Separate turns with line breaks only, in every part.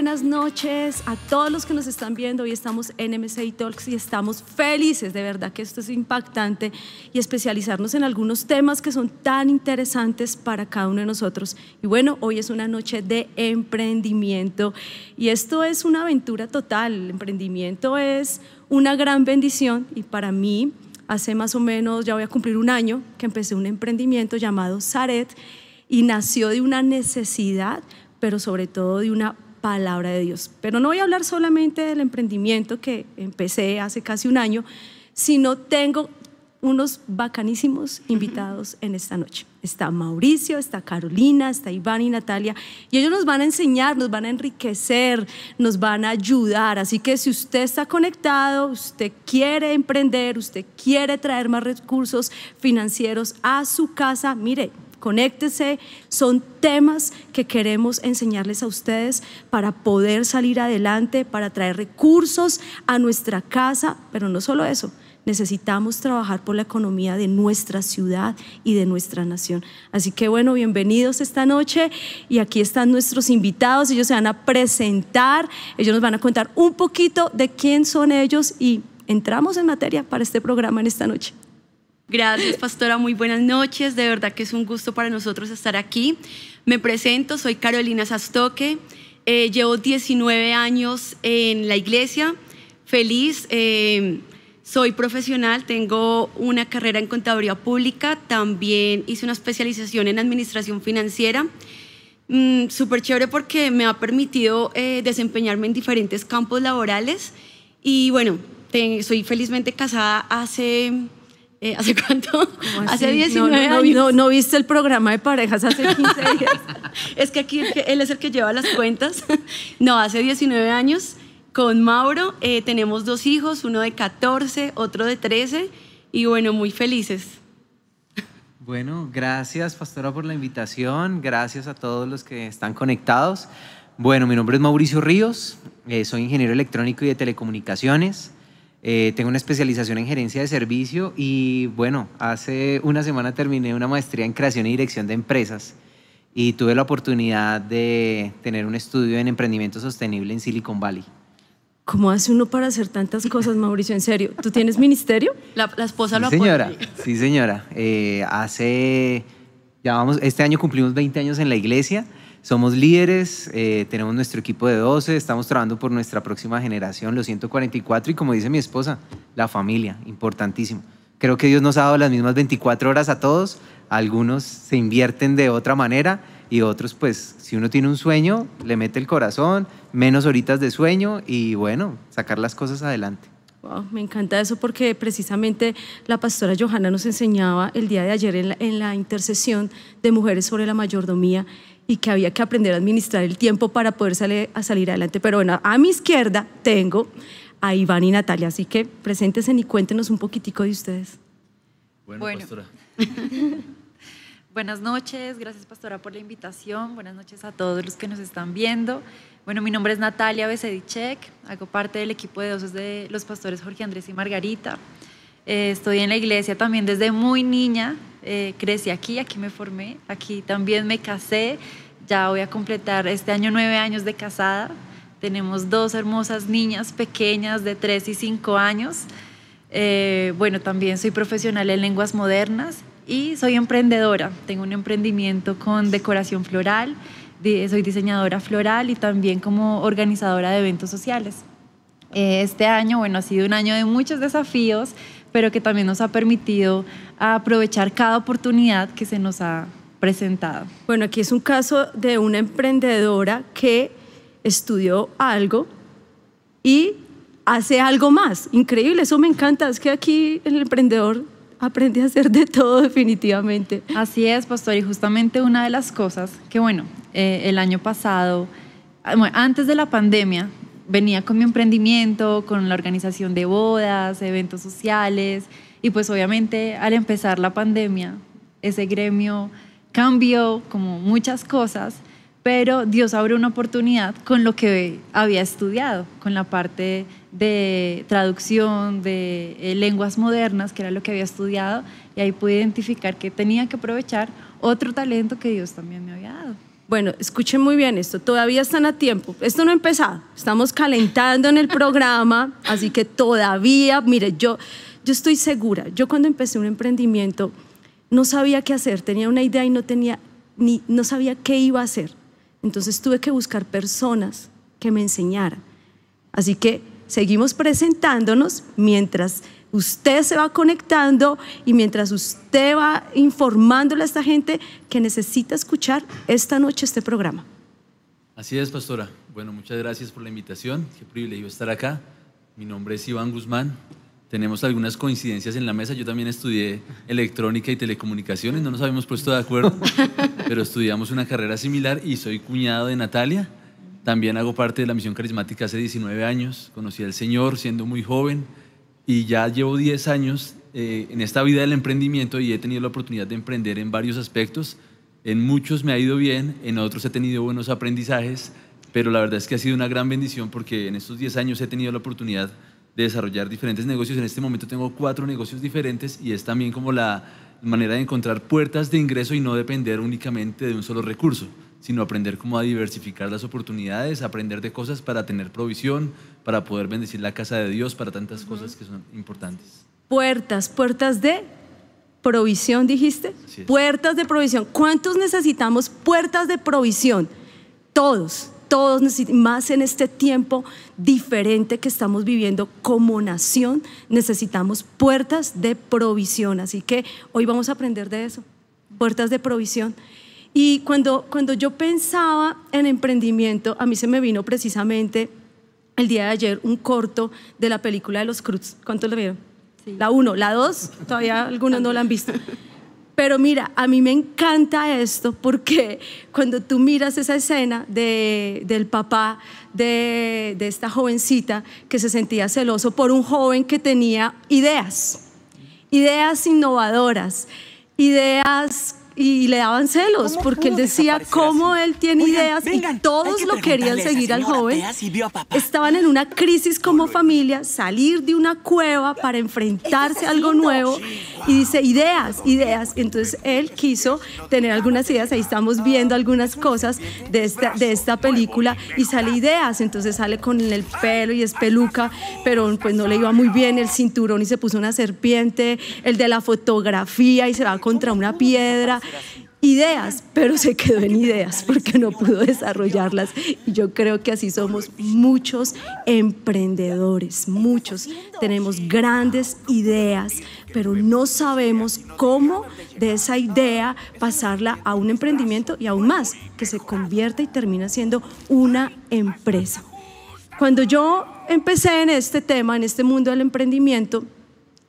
Buenas noches a todos los que nos están viendo. Hoy estamos en MSI Talks y estamos felices, de verdad que esto es impactante y especializarnos en algunos temas que son tan interesantes para cada uno de nosotros. Y bueno, hoy es una noche de emprendimiento y esto es una aventura total. El emprendimiento es una gran bendición y para mí, hace más o menos, ya voy a cumplir un año que empecé un emprendimiento llamado Zaret y nació de una necesidad pero sobre todo de una palabra de Dios. Pero no voy a hablar solamente del emprendimiento que empecé hace casi un año, sino tengo unos bacanísimos invitados en esta noche. Está Mauricio, está Carolina, está Iván y Natalia, y ellos nos van a enseñar, nos van a enriquecer, nos van a ayudar. Así que si usted está conectado, usted quiere emprender, usted quiere traer más recursos financieros a su casa, mire, conéctese, son temas que queremos enseñarles a ustedes para poder salir adelante, para traer recursos a nuestra casa, pero no solo eso, necesitamos trabajar por la economía de nuestra ciudad y de nuestra nación. Así que bueno, bienvenidos esta noche. Y aquí están nuestros invitados, ellos se van a presentar, ellos nos van a contar un poquito de quién son ellos. Y entramos en materia para este programa en esta noche.
Gracias, pastora. Muy buenas noches. De verdad que es un gusto para nosotros estar aquí. Me presento, soy Carolina Sastoque. Eh, llevo 19 años en la iglesia. Feliz. Eh, soy profesional, tengo una carrera en contaduría pública. También hice una especialización en administración financiera. Mm, Súper chévere porque me ha permitido eh, desempeñarme en diferentes campos laborales. Y bueno, soy felizmente casada hace eh, ¿Hace cuánto? Hace 19
no,
años.
No, viste el programa de parejas hace 15 días.
es que aquí él es el que lleva las cuentas. no, hace 19 años con Mauro eh, tenemos dos hijos, uno de 14, otro de 13 y bueno, muy felices.
Bueno, gracias Pastora por la invitación, gracias a todos los que están conectados. Bueno, mi nombre es Mauricio Ríos, eh, soy ingeniero electrónico y de telecomunicaciones. Eh, tengo una especialización en gerencia de servicio y bueno, hace una semana terminé una maestría en creación y dirección de empresas y tuve la oportunidad de tener un estudio en emprendimiento sostenible en Silicon Valley.
¿Cómo hace uno para hacer tantas cosas, Mauricio? En serio, ¿tú tienes ministerio?
La, esposa lo
sí, señora, Sí, señora. Eh, hace, ya vamos, este año cumplimos 20 años en la iglesia somos líderes, eh, tenemos nuestro equipo de 12, estamos trabajando por nuestra próxima generación, los 144, y como dice mi esposa, la familia, importantísimo. Creo que Dios nos ha dado las mismas 24 horas a todos, algunos se invierten de otra manera y otros, pues, si uno tiene un sueño, le mete el corazón, menos horitas de sueño y bueno, sacar las cosas adelante.
me encanta eso porque precisamente la pastora Johanna nos enseñaba el día de ayer en la, en la intercesión de mujeres sobre la mayordomía y que había que aprender a administrar el tiempo para poder salir, a salir adelante. Pero bueno, a mi izquierda tengo a Iván y Natalia, así que preséntense y cuéntenos un poquitico de ustedes.
Bueno, pastora. Buenas noches, gracias pastora por la invitación, buenas noches a todos los que nos están viendo. Bueno, mi nombre es Natalia Besedichek, hago parte del equipo de dosos de los pastores Jorge Andrés y Margarita. Eh, estoy en la iglesia también desde muy niña, eh, crecí aquí, aquí me formé, aquí también me casé, ya voy a completar este año nueve años de casada. Tenemos dos hermosas niñas pequeñas de tres y cinco años. Eh, bueno, también soy profesional en lenguas modernas y soy emprendedora. Tengo un emprendimiento con decoración floral, soy diseñadora floral y también como organizadora de eventos sociales. este año, bueno, ha sido un año de muchos desafíos, pero que también nos ha permitido aprovechar cada oportunidad que se nos ha presentado.
Bueno, aquí es un caso de una emprendedora que estudió algo y hace algo más. Increíble, eso me encanta. Es que aquí el emprendedor aprende a hacer de todo definitivamente.
Así es, pastor. Y justamente una de las cosas que, bueno, eh, el año pasado, antes de la pandemia, venía con mi emprendimiento, con la organización de bodas, eventos sociales, y pues obviamente al empezar la pandemia, ese gremio cambió como muchas cosas, pero Dios abrió una oportunidad con lo que había estudiado, con la parte de traducción, de eh, lenguas modernas, que era lo que había estudiado, y ahí pude identificar que tenía que aprovechar otro talento que Dios también me había dado.
Bueno, escuchen muy bien esto, todavía están a tiempo. Esto no ha empezado, estamos calentando en el programa, así que todavía, mire, yo, yo estoy segura, yo cuando empecé un emprendimiento no sabía qué hacer, tenía una idea y no tenía ni no sabía qué iba a hacer. Entonces tuve que buscar personas que me enseñaran. Así que seguimos presentándonos mientras usted se va conectando y mientras usted va informándole a esta gente que necesita escuchar esta noche este programa.
Así es, pastora. Bueno, muchas gracias por la invitación. Qué privilegio estar acá. Mi nombre es Iván Guzmán. Tenemos algunas coincidencias en la mesa. Yo también estudié electrónica y telecomunicaciones. No nos habíamos puesto de acuerdo, pero estudiamos una carrera similar y soy cuñado de Natalia. También hago parte de la misión carismática hace 19 años. Conocí al Señor siendo muy joven y ya llevo 10 años eh, en esta vida del emprendimiento y he tenido la oportunidad de emprender en varios aspectos. En muchos me ha ido bien, en otros he tenido buenos aprendizajes, pero la verdad es que ha sido una gran bendición porque en estos 10 años he tenido la oportunidad de desarrollar diferentes negocios. En este momento tengo cuatro negocios diferentes y es también como la manera de encontrar puertas de ingreso y no depender únicamente de un solo recurso sino aprender cómo a diversificar las oportunidades, aprender de cosas para tener provisión, para poder bendecir la casa de Dios, para tantas cosas que son importantes.
Puertas, puertas de provisión, dijiste. Puertas de provisión. ¿Cuántos necesitamos puertas de provisión? Todos, todos más en este tiempo diferente que estamos viviendo como nación, necesitamos puertas de provisión. Así que hoy vamos a aprender de eso, puertas de provisión. Y cuando, cuando yo pensaba en emprendimiento, a mí se me vino precisamente el día de ayer un corto de la película de los Cruz. ¿Cuántos lo vieron? La uno, la dos, todavía algunos no la han visto. Pero mira, a mí me encanta esto porque cuando tú miras esa escena de, del papá de, de esta jovencita que se sentía celoso por un joven que tenía ideas, ideas innovadoras, ideas y le daban celos porque él decía cómo él tiene ideas y todos lo querían seguir al joven. Estaban en una crisis como familia, salir de una cueva para enfrentarse a algo nuevo y dice ideas, ideas. Entonces él quiso tener algunas ideas, ahí estamos viendo algunas cosas de esta, de esta película y sale ideas, entonces sale con el pelo y es peluca, pero pues no le iba muy bien el cinturón y se puso una serpiente, el de la fotografía y se va contra una piedra ideas, pero se quedó en ideas porque no pudo desarrollarlas. Y yo creo que así somos muchos emprendedores, muchos. Tenemos grandes ideas, pero no sabemos cómo de esa idea pasarla a un emprendimiento y aún más, que se convierta y termina siendo una empresa. Cuando yo empecé en este tema, en este mundo del emprendimiento,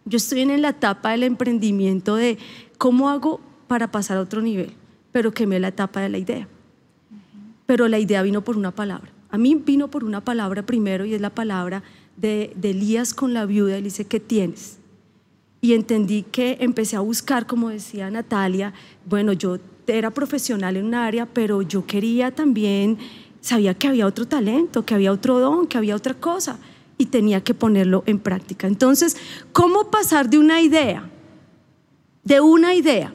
yo estoy en la etapa del emprendimiento de cómo hago para pasar a otro nivel, pero quemé la etapa de la idea. Pero la idea vino por una palabra. A mí vino por una palabra primero y es la palabra de, Elías con la viuda. Él dice, ¿qué tienes? Y entendí que empecé a buscar, como decía Natalia, bueno, yo era profesional en un área, pero yo quería también, sabía que había otro talento, que había otro don, que había otra cosa y tenía que ponerlo en práctica. Entonces, ¿cómo pasar de una idea, de una idea,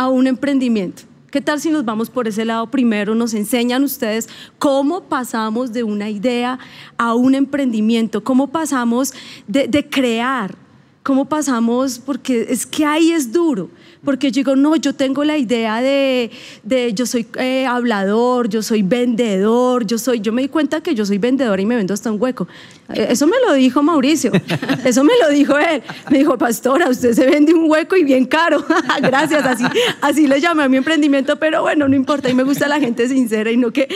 a un emprendimiento. ¿Qué tal si nos vamos por ese lado primero? Nos enseñan ustedes cómo pasamos de una idea a un emprendimiento, cómo pasamos de, de crear, cómo pasamos, porque es que ahí es duro porque yo digo, no, yo tengo la idea de, de yo soy eh, hablador, yo soy vendedor, yo soy, yo me di cuenta que yo soy vendedor y me vendo hasta un hueco. Eh, eso me lo dijo Mauricio, eso me lo dijo él. Me dijo, pastora, usted se vende un hueco y bien caro. Gracias, así, así le llamé a mi emprendimiento, pero bueno, no importa, y me gusta la gente sincera y no que,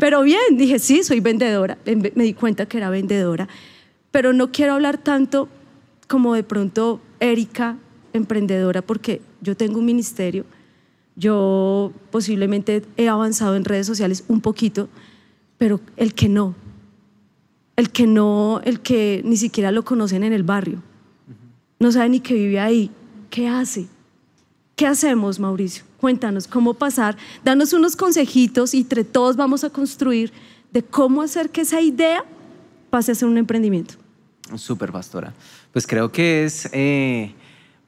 pero bien, dije, sí, soy vendedora, me di cuenta que era vendedora, pero no quiero hablar tanto como de pronto Erika emprendedora porque yo tengo un ministerio, yo posiblemente he avanzado en redes sociales un poquito, pero el que no, el que no, el que ni siquiera lo conocen en el barrio, no sabe ni que vive ahí, ¿qué hace? ¿Qué hacemos, Mauricio? Cuéntanos cómo pasar, danos unos consejitos y entre todos vamos a construir de cómo hacer que esa idea pase a ser un emprendimiento.
Súper, pastora. Pues creo que es eh,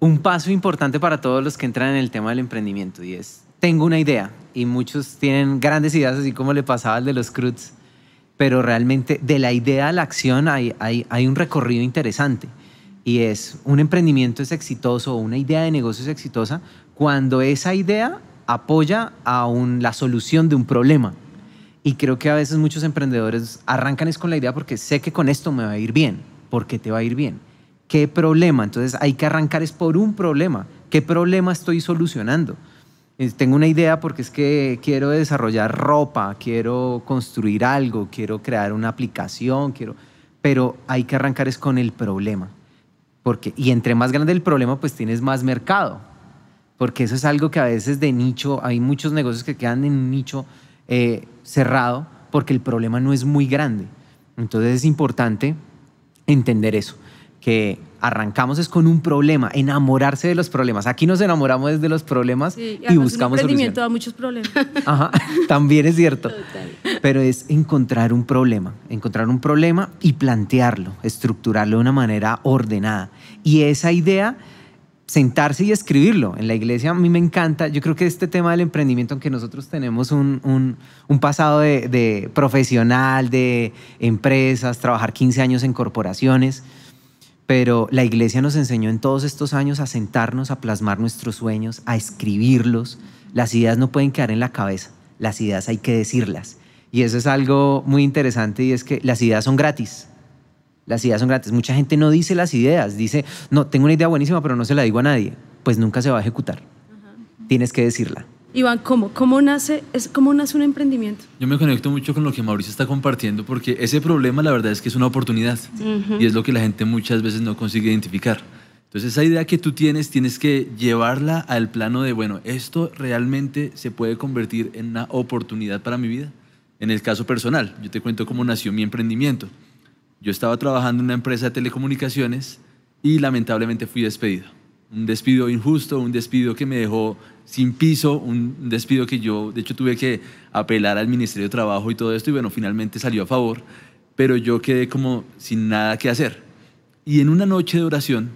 un paso importante para todos los que entran en el tema del emprendimiento y es tengo una idea y muchos tienen grandes ideas, así como le pasaba al de los Cruz, pero realmente de la idea a la acción hay, hay, hay un recorrido interesante y es un emprendimiento es exitoso una idea de negocio es exitosa cuando esa idea apoya a un, la solución de un problema. Y creo que a veces muchos emprendedores arrancan es con la idea porque sé que con esto me va a ir bien. ¿Por qué te va a ir bien? ¿Qué problema? Entonces hay que arrancar es por un problema. ¿Qué problema estoy solucionando? Eh, tengo una idea porque es que quiero desarrollar ropa, quiero construir algo, quiero crear una aplicación, quiero, pero hay que arrancar es con el problema. Porque, y entre más grande el problema, pues tienes más mercado. Porque eso es algo que a veces de nicho, hay muchos negocios que quedan en un nicho eh, cerrado porque el problema no es muy grande. Entonces es importante entender eso, que arrancamos es con un problema, enamorarse de los problemas. Aquí nos enamoramos de los problemas
Sí,
y,
además
buscamos
un emprendimiento
soluciones.
da muchos problemas.
Ajá, también es cierto. Pero es encontrar un problema, encontrar un problema y plantearlo, estructurarlo de una manera ordenada. Y esa idea, sentarse y escribirlo. En la iglesia a mí me encanta, yo creo que este tema del emprendimiento, aunque nosotros tenemos un, un- un pasado de, de profesional, de empresas, trabajar 15 años en corporaciones, pero la iglesia nos enseñó en todos estos años a sentarnos, a plasmar nuestros sueños, a escribirlos. Las ideas no pueden quedar en la cabeza, las ideas hay que decirlas. Y eso es algo muy interesante y es que las ideas son gratis. Las ideas son gratis. Mucha gente no dice las ideas, dice, no, tengo una idea buenísima, pero no se la digo a nadie. Pues nunca se va a ejecutar. Tienes que decirla.
Iván, ¿cómo, cómo, nace, es, ¿cómo nace un emprendimiento?
Yo me conecto mucho con lo que Mauricio está compartiendo porque ese problema la verdad es que es una oportunidad y es lo que la gente muchas veces no consigue identificar. Entonces esa idea que tú tienes tienes que llevarla al plano de, bueno, esto realmente se puede convertir en una oportunidad para mi vida. En el caso personal, yo te cuento cómo nació mi emprendimiento. Yo estaba trabajando en una empresa de telecomunicaciones y lamentablemente fui despedido. Un despido injusto, un despido que me dejó sin piso, un despido que yo, de hecho, tuve que apelar al Ministerio de Trabajo y todo esto, y bueno, finalmente salió a favor, pero yo quedé como sin nada que hacer. Y en una noche de oración,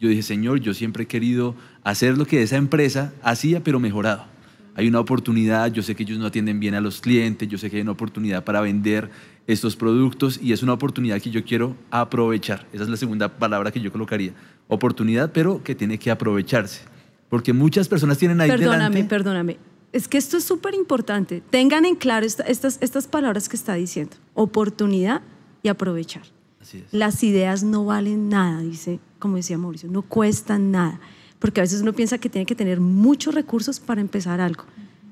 yo dije, Señor, yo siempre he querido hacer lo que esa empresa hacía, pero mejorado. Hay una oportunidad, yo sé que ellos no atienden bien a los clientes, yo sé que hay una oportunidad para vender estos productos y es una oportunidad que yo quiero aprovechar. Esa es la segunda palabra que yo colocaría. Oportunidad, pero que tiene que aprovecharse. Porque muchas personas tienen ahí
Perdóname,
delante...
perdóname. Es que esto es súper importante. Tengan en claro esta- estas, estas palabras que está diciendo. Oportunidad y aprovechar.
Así es.
Las ideas no valen nada, dice, como decía Mauricio, no cuestan nada. Porque a veces uno piensa que tiene que tener muchos recursos para empezar algo.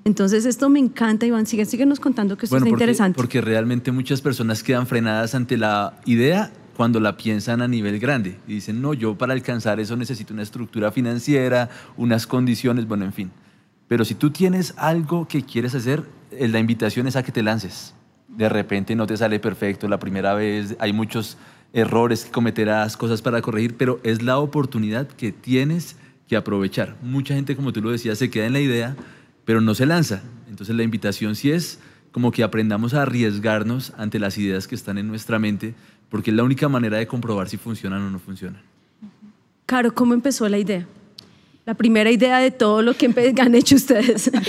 Entonces, esto me encanta, Iván. Sigue, síguenos contando que esto
Bueno,
está
porque,
interesante.
porque realmente muchas personas quedan frenadas ante la idea cuando la piensan a nivel grande y dicen, no, yo para alcanzar eso necesito una estructura financiera, unas condiciones, bueno, en fin. Pero si tú tienes algo que quieres hacer, eh, la invitación es a que te lances. De repente no te sale perfecto la primera vez, hay muchos errores que cometerás, cosas para corregir, pero es la oportunidad que tienes que aprovechar. Mucha gente, como tú lo decías, se queda en la idea, pero no se lanza. Entonces la invitación sí es como que aprendamos a arriesgarnos ante las ideas que están en nuestra mente, porque es la única manera de comprobar si funcionan o no funcionan.
Caro, ¿cómo empezó la idea? La primera idea de todo lo que han hecho ustedes.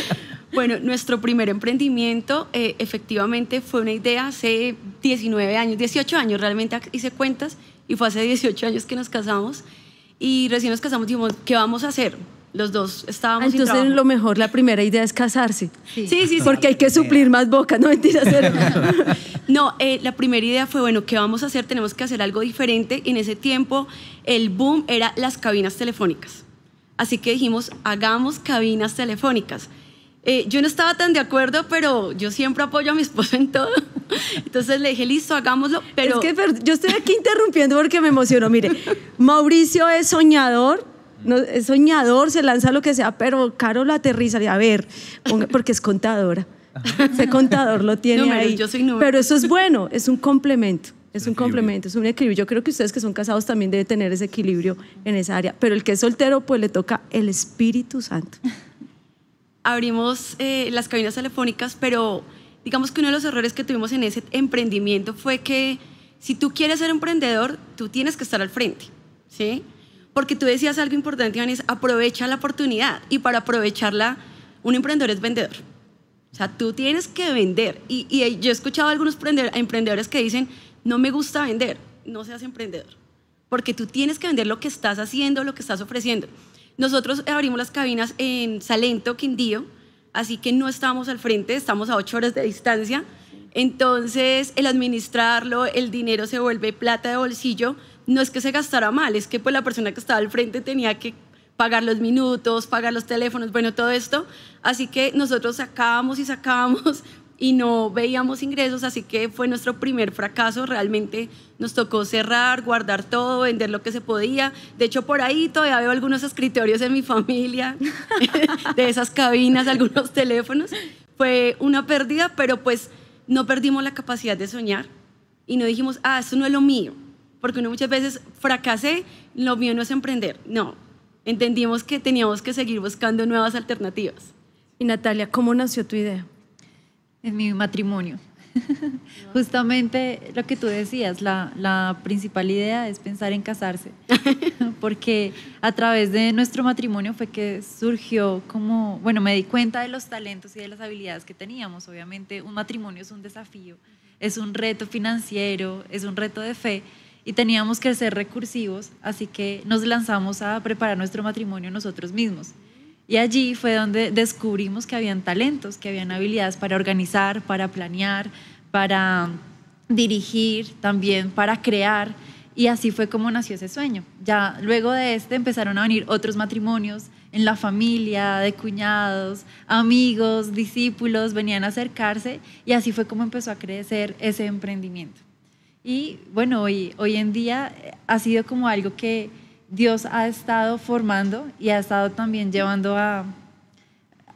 Bueno, nuestro primer emprendimiento eh, efectivamente fue una idea hace 19 años, 18 años, realmente hice cuentas y fue hace 18 años que nos casamos y recién nos casamos dijimos, ¿qué vamos a hacer? Los dos estábamos sin
Entonces,
trabajo.
lo mejor, la primera idea es casarse.
Sí, sí, sí.
Porque hay que suplir más boca, no mentiras.
No, eh, la primera idea fue, bueno, ¿qué vamos a hacer? Tenemos que hacer algo diferente. En ese tiempo, el boom era las cabinas telefónicas. Así que dijimos, hagamos cabinas telefónicas. Eh, yo no estaba tan de acuerdo, pero yo siempre apoyo a mi esposo en todo. Entonces le dije, listo, hagámoslo. Pero
Es que yo estoy aquí interrumpiendo porque me emocionó. Mire, Mauricio es soñador, no, es soñador, se lanza lo que sea, pero Caro lo aterriza. y A ver, porque es contadora. Ese contador lo tiene
Números,
ahí.
yo soy.
Pero eso es bueno, es un complemento. Es
Un
complemento, es un equilibrio. Yo creo que ustedes que son casados también deben tener ese equilibrio en esa área. Pero el que es soltero, pues le toca el Espíritu Santo.
abrimos eh, las cabinas telefónicas, pero digamos que uno de los errores que tuvimos en ese emprendimiento fue que si tú quieres ser emprendedor, tú tienes que estar al frente, ¿sí? Porque tú decías algo importante, Iván, es aprovecha la oportunidad y para aprovecharla un emprendedor es vendedor. O sea, tú tienes que vender. Y, yo he escuchado a algunos emprendedores que dicen, no me gusta vender, no seas emprendedor. Porque tú tienes que vender lo que estás haciendo, lo que estás ofreciendo. Nosotros abrimos las cabinas en Salento, Quindío, así que no estamos al frente, estamos a ocho horas de distancia. Entonces, el administrarlo, el dinero se vuelve plata de bolsillo, no es que se gastara mal, es que pues la persona que estaba al frente tenía que pagar los minutos, pagar los teléfonos, bueno, todo esto. Así que nosotros sacábamos y sacábamos y no veíamos ingresos, así que fue nuestro primer fracaso. Realmente nos tocó cerrar, guardar todo, vender lo que se podía. De hecho, por ahí todavía veo algunos escritorios en mi familia, de esas cabinas, algunos teléfonos. Fue una pérdida, pero pues no perdimos la capacidad de soñar y no dijimos, ah, eso no es lo mío. Porque uno muchas veces fracasé, lo mío no es emprender. No, entendimos que teníamos que seguir buscando nuevas alternativas.
Y Natalia, ¿cómo nació tu idea?
En mi matrimonio. Justamente lo que tú decías, la, la, principal idea es pensar en casarse, porque a través de nuestro matrimonio fue que surgió como, bueno, me di cuenta de los talentos y de las habilidades que teníamos. Obviamente un matrimonio es un desafío, es un reto financiero, es un reto de fe y teníamos que ser recursivos, así que nos lanzamos a preparar nuestro matrimonio nosotros mismos. Y allí fue donde descubrimos que habían talentos, que habían habilidades para organizar, para planear, para dirigir, también para crear. Y así fue como nació ese sueño. Ya luego de este empezaron a venir otros matrimonios en la familia, de cuñados, amigos, discípulos, venían a acercarse y así fue como empezó a crecer ese emprendimiento. Y bueno, hoy, hoy en día ha sido como algo que Dios ha estado formando y ha estado también llevando a,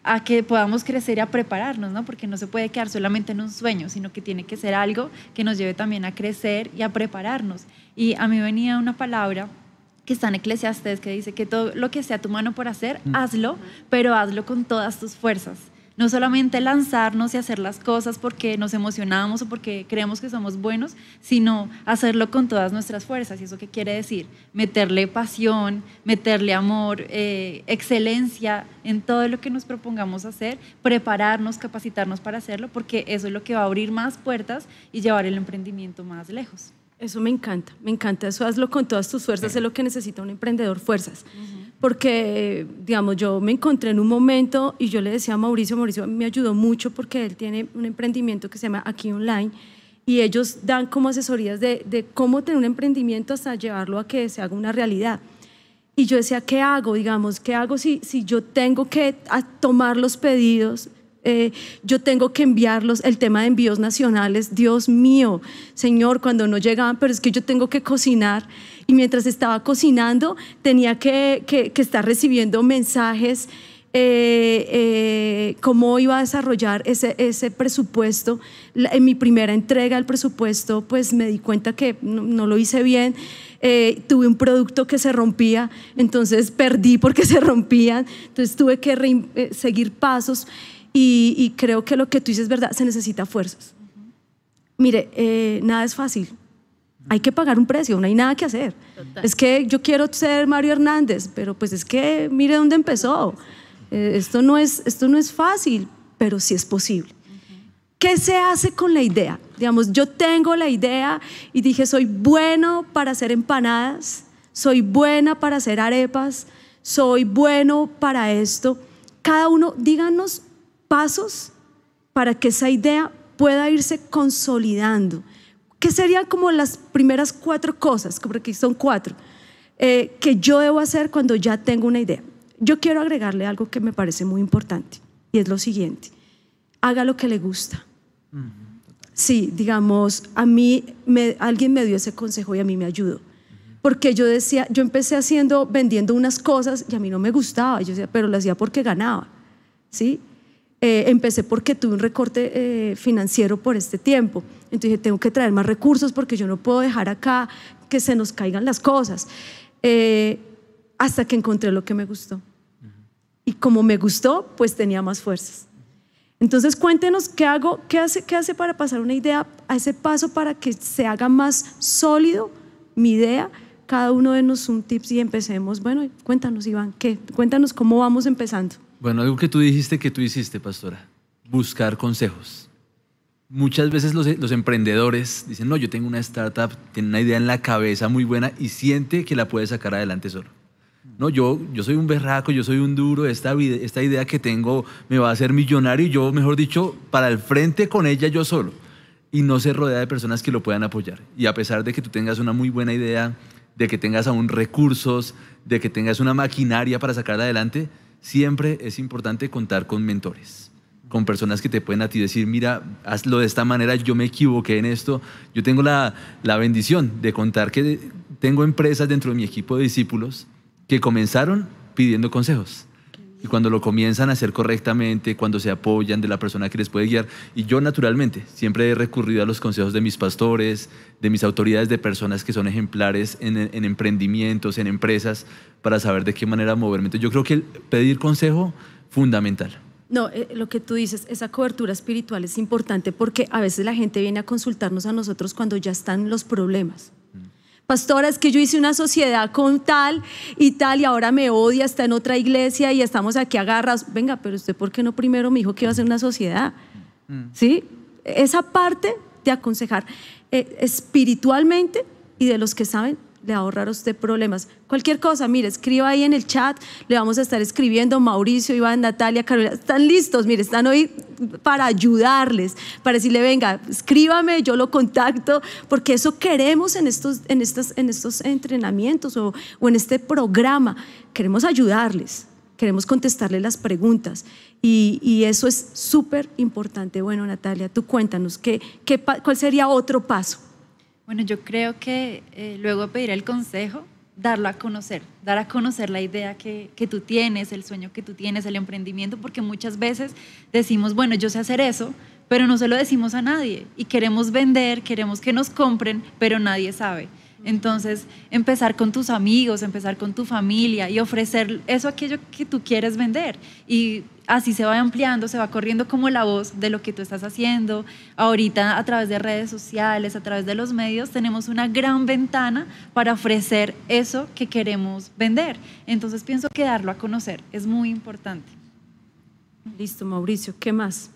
a que podamos crecer y a prepararnos, ¿no? Porque no se puede quedar solamente en un sueño, sino que tiene que ser algo que nos lleve también a crecer y a prepararnos. Y a mí venía una palabra que está en Eclesiastes que dice que todo lo que sea tu mano por hacer, mm. hazlo, pero hazlo con todas tus fuerzas no solamente lanzarnos y hacer las cosas porque nos emocionamos o porque creemos que somos buenos, sino hacerlo con todas nuestras fuerzas. ¿Y eso qué quiere decir? Meterle pasión, meterle amor, eh, excelencia en todo lo que nos propongamos hacer, prepararnos, capacitarnos para hacerlo, porque eso es lo que va a abrir más puertas y llevar el emprendimiento más lejos.
Eso me encanta, me encanta. Eso hazlo con todas tus fuerzas, es lo que necesita un emprendedor, fuerzas porque, digamos, yo me encontré en un momento y yo le decía a Mauricio, Mauricio me ayudó mucho porque él tiene un emprendimiento que se llama Aquí Online y ellos dan como asesorías de, de cómo tener un emprendimiento hasta llevarlo a que se haga una realidad. Y yo decía, ¿qué hago? Digamos, ¿qué hago si, si yo tengo que tomar los pedidos? Eh, yo tengo que enviarlos, el tema de envíos nacionales, Dios mío, Señor, cuando no llegaban, pero es que yo tengo que cocinar y mientras estaba cocinando tenía que, que, estar recibiendo mensajes. Eh, eh, cómo iba a desarrollar ese, ese presupuesto. en mi primera entrega del presupuesto, pues me di cuenta que no, lo hice bien. Eh, tuve un producto que se rompía, entonces perdí porque se rompían, entonces tuve que seguir pasos y, y, creo que lo que tú dices es verdad, se necesita fuerzas. Mire, nada es fácil, hay que pagar un precio, no hay nada que hacer. Es que yo quiero ser Mario Hernández, pero pues es que mire dónde empezó. Eh, esto, no es, esto no es fácil, pero sí es posible. ¿Qué se hace con la idea? Digamos, yo tengo la idea y dije, soy bueno para hacer empanadas, soy buena para hacer arepas, soy bueno para esto. Cada uno, díganos pasos para que esa idea pueda irse consolidando ¿Qué serían como las primeras cuatro cosas, porque son cuatro, eh, que yo debo hacer cuando ya tengo una idea? Yo quiero agregarle algo que me parece muy importante y es lo siguiente, haga lo que le gusta. Sí, digamos, a mí me, alguien me dio ese consejo y a mí me ayudó. Porque yo decía, yo empecé haciendo, vendiendo unas cosas y a mí no me gustaba. Yo decía, pero lo hacía porque ganaba. ¿sí? Eh, empecé porque tuve un recorte eh, financiero por este tiempo. Entonces dije, tengo que traer más recursos porque yo no puedo dejar acá que se nos caigan las cosas. Eh, hasta que encontré lo que me gustó. Y como me gustó, pues tenía más fuerzas. Entonces cuéntenos qué hago, qué hace, qué hace para pasar una idea a ese paso para que se haga más sólido mi idea. Cada uno denos un tips y empecemos. Bueno, cuéntanos, Iván, ¿qué? Cuéntanos cómo vamos empezando.
Bueno, algo que tú dijiste que tú hiciste, pastora, buscar consejos. Muchas veces los, emprendedores dicen, no, yo tengo una startup, tiene una idea en la cabeza muy buena y siente que la puede sacar adelante solo. No, yo, yo soy un berraco, yo soy un duro, esta, esta idea que tengo me va a hacer millonario y yo, mejor dicho, para el frente con ella yo solo. Y no se rodea de personas que lo puedan apoyar. Y a pesar de que tú tengas una muy buena idea, de que tengas aún recursos, de que tengas una maquinaria para sacarla adelante, siempre es importante contar con mentores, con personas que te pueden a ti decir, mira, hazlo de esta manera, yo me equivoqué en esto. Yo tengo la, la bendición de contar que tengo empresas dentro de mi equipo de discípulos que comenzaron pidiendo consejos. Y cuando lo comienzan a hacer correctamente, cuando se apoyan de la persona que les puede guiar. Y yo naturalmente siempre he recurrido a los consejos de mis pastores, de mis autoridades, de personas que son ejemplares en, en emprendimientos, en empresas, para saber de qué manera moverme. Yo creo que pedir consejo, fundamental.
No, eh, lo que tú dices, esa cobertura espiritual es importante porque a veces la gente viene a consultarnos a nosotros cuando ya están los problemas pastora, es que yo hice una sociedad con tal y tal y ahora me odia, está en otra iglesia y estamos aquí agarras. Venga, pero usted, ¿por qué no primero me dijo que iba a hacer una sociedad? Mm. ¿Sí? Esa parte de aconsejar eh, espiritualmente y de los que saben le ahorrar a usted problemas. Cualquier cosa, mire, escriba ahí en el chat, le vamos a estar escribiendo, Mauricio, Iván, Natalia, Carolina, están listos, mire, están hoy para ayudarles, para decirle, venga, escríbame, yo lo contacto, porque eso queremos en estos, en estos, en estos entrenamientos o, o en este programa, queremos ayudarles, queremos contestarle las preguntas. Y, y eso es súper importante. Bueno, Natalia, tú cuéntanos, ¿qué, qué, ¿cuál sería otro paso?
Bueno, yo creo que eh, luego pedir el consejo, darlo a conocer, dar a conocer la idea que, que, tú tienes, el sueño que tú tienes, el emprendimiento, porque muchas veces decimos, bueno, yo sé hacer eso, pero no se lo decimos a nadie y queremos vender, queremos que nos compren, pero nadie sabe. Entonces, empezar con tus amigos, empezar con tu familia y ofrecer eso aquello que tú quieres vender. Y así se va ampliando, se va corriendo como la voz de lo que tú estás haciendo. Ahorita a través de redes sociales, a través de los medios, tenemos una gran ventana para ofrecer eso que queremos vender. Entonces, pienso que darlo a conocer es muy importante.
Listo, Mauricio, ¿qué más?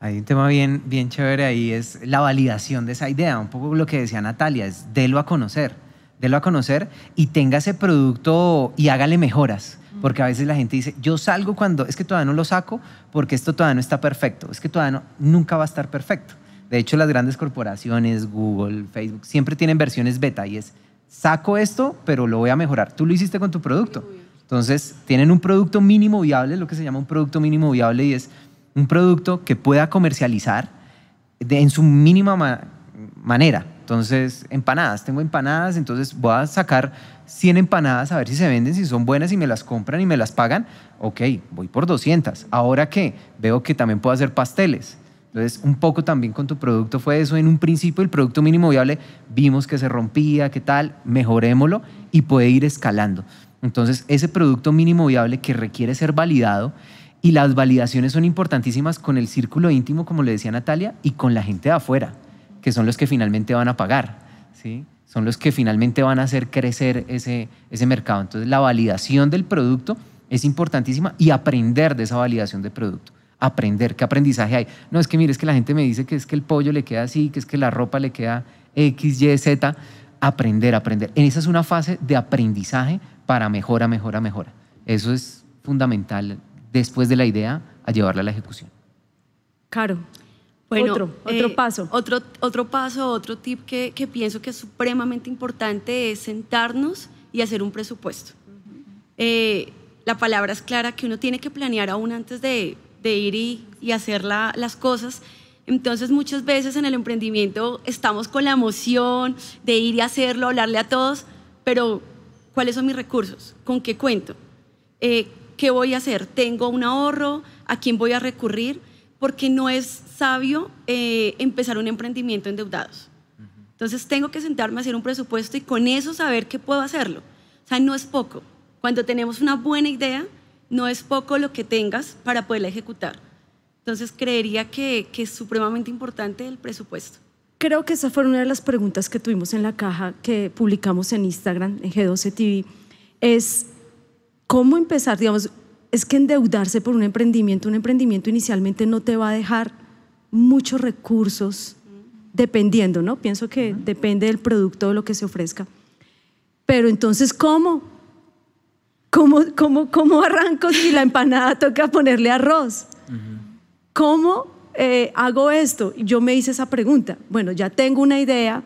Hay un tema bien, bien chévere ahí, es la validación de esa idea, un poco lo que decía Natalia, es délo a conocer, délo a conocer y tenga ese producto y hágale mejoras, porque a veces la gente dice, yo salgo cuando, es que todavía no lo saco porque esto todavía no está perfecto, es que todavía no, nunca va a estar perfecto. De hecho, las grandes corporaciones, Google, Facebook, siempre tienen versiones beta y es, saco esto, pero lo voy a mejorar. Tú lo hiciste con tu producto. Entonces, tienen un producto mínimo viable, lo que se llama un producto mínimo viable y es un producto que pueda comercializar en su mínima manera. Entonces, empanadas, tengo empanadas, entonces voy a sacar 100 empanadas a ver si se venden, si son buenas y me las compran y me las pagan. Ok, voy por 200. Ahora qué? Veo que también puedo hacer pasteles. Entonces, un poco también con tu producto fue eso. En un principio, el producto mínimo viable vimos que se rompía, qué tal, mejorémoslo y puede ir escalando. Entonces, ese producto mínimo viable que requiere ser validado y las validaciones son importantísimas con el círculo íntimo, como le decía Natalia, y con la gente de afuera, que son los que finalmente van a pagar, ¿sí? Son los que finalmente van a hacer crecer ese, ese mercado. Entonces la validación del producto es importantísima y aprender de esa validación de producto. Aprender, ¿qué aprendizaje hay? No, es que mire, es que la gente me dice que es que el pollo le queda así, que es que la ropa le queda X, Y, Z. Aprender, aprender. Esa es una fase de aprendizaje para mejora, mejora, mejora. Eso es fundamental después de la idea a llevarla a la ejecución.
Caro. Bueno, otro, otro eh, paso.
Otro, otro paso, otro tip que, que, pienso que es supremamente importante es sentarnos y hacer un presupuesto. Eh, la palabra es clara que uno tiene que planear aún antes de, de ir y, y hacer la, las cosas. Entonces muchas veces en el emprendimiento estamos con la emoción de ir y hacerlo, hablarle a todos, pero ¿cuáles son mis recursos? ¿Con qué cuento? Eh, ¿qué voy a hacer? ¿Tengo un ahorro? ¿A quién voy a recurrir? Porque no es sabio eh, empezar un emprendimiento endeudados. Entonces tengo que sentarme a hacer un presupuesto y con eso saber qué puedo hacerlo. O sea, no es poco. Cuando tenemos una buena idea, no es poco lo que tengas para poderla ejecutar. Entonces creería que, que es supremamente importante el presupuesto.
Creo que esa fue una de las preguntas que tuvimos en la caja que publicamos en Instagram, en G12 TV. Es cómo empezar, digamos, es que endeudarse por un emprendimiento, un emprendimiento inicialmente no te va a dejar muchos recursos, dependiendo, ¿no? Pienso que depende del producto o lo que se ofrezca. Pero entonces, ¿cómo? ¿Cómo, cómo, cómo arranco si la empanada toca ponerle arroz? ¿Cómo eh, hago esto? Yo me hice esa pregunta. Bueno, ya tengo una idea,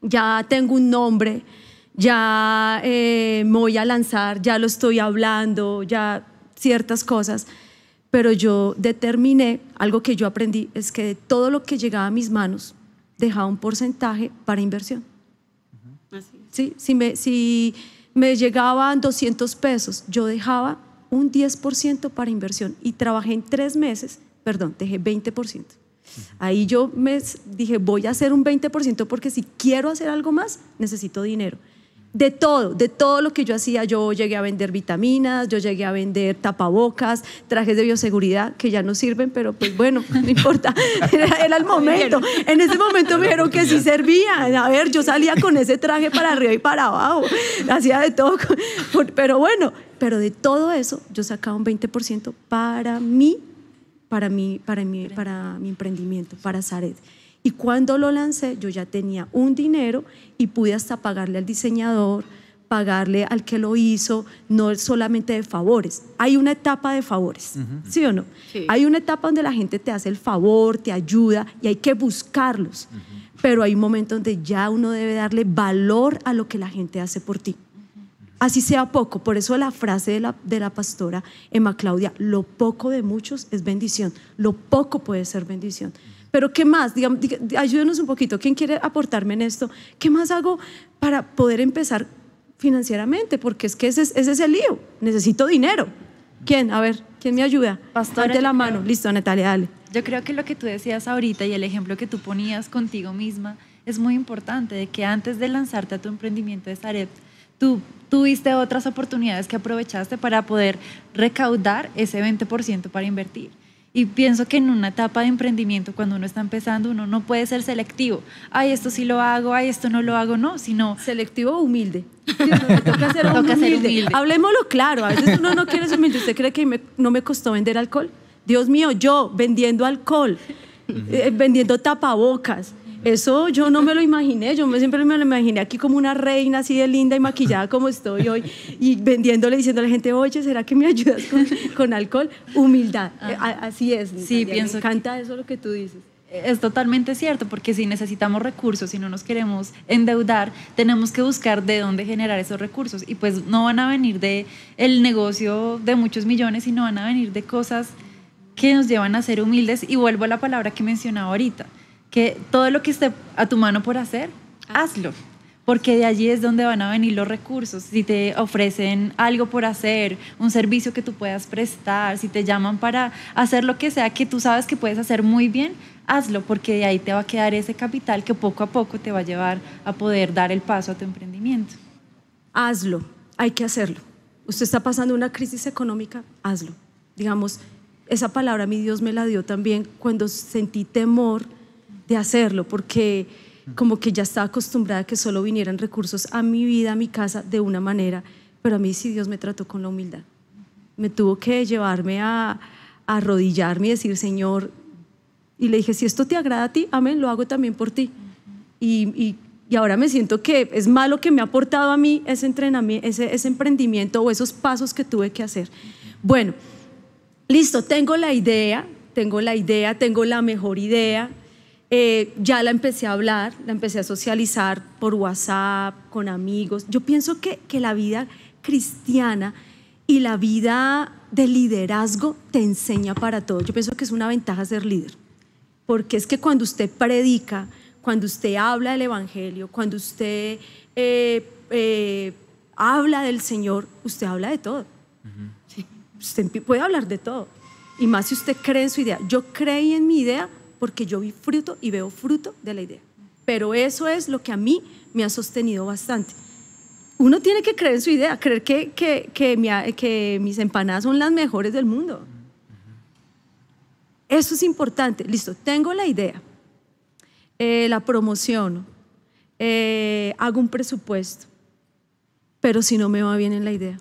ya tengo un nombre, ya eh, me voy a lanzar, ya lo estoy hablando, ya ciertas cosas, pero yo determiné, algo que yo aprendí, es que de todo lo que llegaba a mis manos, dejaba un porcentaje para inversión. ¿Sí? Si, me, si me llegaban 200 pesos, yo dejaba un 10% para inversión y trabajé en tres meses, perdón, dejé 20%. Ahí yo me dije, voy a hacer un 20% porque si quiero hacer algo más, necesito dinero de todo, de todo lo que yo hacía. Yo llegué a vender vitaminas, yo llegué a vender tapabocas, trajes de bioseguridad que ya no sirven, pero pues bueno, no importa, era, el momento. En ese momento me dijeron que sí servía. A ver, yo salía con ese traje para arriba y para abajo, hacía de todo, pero bueno, pero de todo eso yo sacaba un 20% para mí, para mí, para mí, para mi emprendimiento, para Zaret. Y cuando lo lancé, yo ya tenía un dinero y pude hasta pagarle al diseñador, pagarle al que lo hizo, no solamente de favores. Hay una etapa de favores, ¿sí o no? Hay una etapa donde la gente te hace el favor, te ayuda y hay que buscarlos. Pero hay un momento donde ya uno debe darle valor a lo que la gente hace por ti. Así sea poco. Por eso la frase de la, de la pastora Emma Claudia, lo poco de muchos es bendición. Lo poco puede ser bendición. Pero ¿qué más? Digamos, ayúdenos un poquito. ¿Quién quiere aportarme en esto? ¿Qué más hago para poder empezar financieramente? Porque es que ese, es el lío. Necesito dinero. ¿Quién? A ver, ¿quién me ayuda? Pastor. la mano. Listo, Natalia, dale.
Yo creo que lo que tú decías ahorita y el ejemplo que tú ponías contigo misma es muy importante, de que antes de lanzarte a tu emprendimiento de Zaret, tú tuviste otras oportunidades que aprovechaste para poder recaudar ese 20% para invertir. Y pienso que en una etapa de emprendimiento, cuando uno está empezando, uno no puede ser selectivo. Ay, esto sí lo hago, ay, esto no lo hago, no, sino...
Selectivo o humilde. toca ser, humilde. Hablemoslo claro, a veces uno no quiere ser humilde. ¿Usted cree que no me costó vender alcohol? Dios mío, yo vendiendo alcohol, eh, vendiendo tapabocas, eso yo no me lo imaginé, yo siempre me lo imaginé aquí como una reina así de linda y maquillada como estoy hoy y vendiéndole, diciendo a la gente, oye, ¿será que me ayudas con, alcohol? Humildad, eh, así es.
Sí, pienso.
Me encanta eso lo que tú dices.
Es totalmente cierto, porque si necesitamos recursos, si no nos queremos endeudar, tenemos que buscar de dónde generar esos recursos. Y pues no van a venir de el negocio de muchos millones, sino van a venir de cosas que nos llevan a ser humildes. Y vuelvo a la palabra que mencionaba ahorita que todo lo que esté a tu mano por hacer, ah. hazlo, porque de allí es donde van a venir los recursos. Si te ofrecen algo por hacer, un servicio que tú puedas prestar, si te llaman para hacer lo que sea que tú sabes que puedes hacer muy bien, hazlo, porque de ahí te va a quedar ese capital que poco a poco te va a llevar a poder dar el paso a tu emprendimiento.
Hazlo, hay que hacerlo. Usted está pasando una crisis económica, hazlo. Digamos, esa palabra mi Dios me la dio también cuando sentí temor de hacerlo, porque como que ya estaba acostumbrada a que solo vinieran recursos a mi vida, a mi casa, de una manera, pero a mí sí Dios me trató con la humildad. Me tuvo que llevarme a, arrodillarme y decir, Señor, y le dije, si esto te agrada a ti, amén, lo hago también por ti. Y, ahora me siento que es malo que me ha aportado a mí ese entrenamiento, ese, ese emprendimiento o esos pasos que tuve que hacer. Bueno, listo, tengo la idea, tengo la idea, tengo la mejor idea, eh, ya la empecé a hablar, la empecé a socializar por WhatsApp, con amigos. Yo pienso que, que la vida cristiana y la vida de liderazgo te enseña para todo. Yo pienso que es una ventaja ser líder, porque es que cuando usted predica, cuando usted habla del Evangelio, cuando usted eh, eh, habla del Señor, usted habla de todo. Usted puede hablar de todo. Y más si usted cree en su idea. Yo creí en mi idea porque yo vi fruto y veo fruto de la idea. Pero eso es lo que a mí me ha sostenido bastante. Uno tiene que creer en su idea, creer que, que, que, mis empanadas son las mejores del mundo. Eso es importante. Listo, tengo la idea, eh, la promociono, eh, hago un presupuesto, pero si no me va bien en la idea.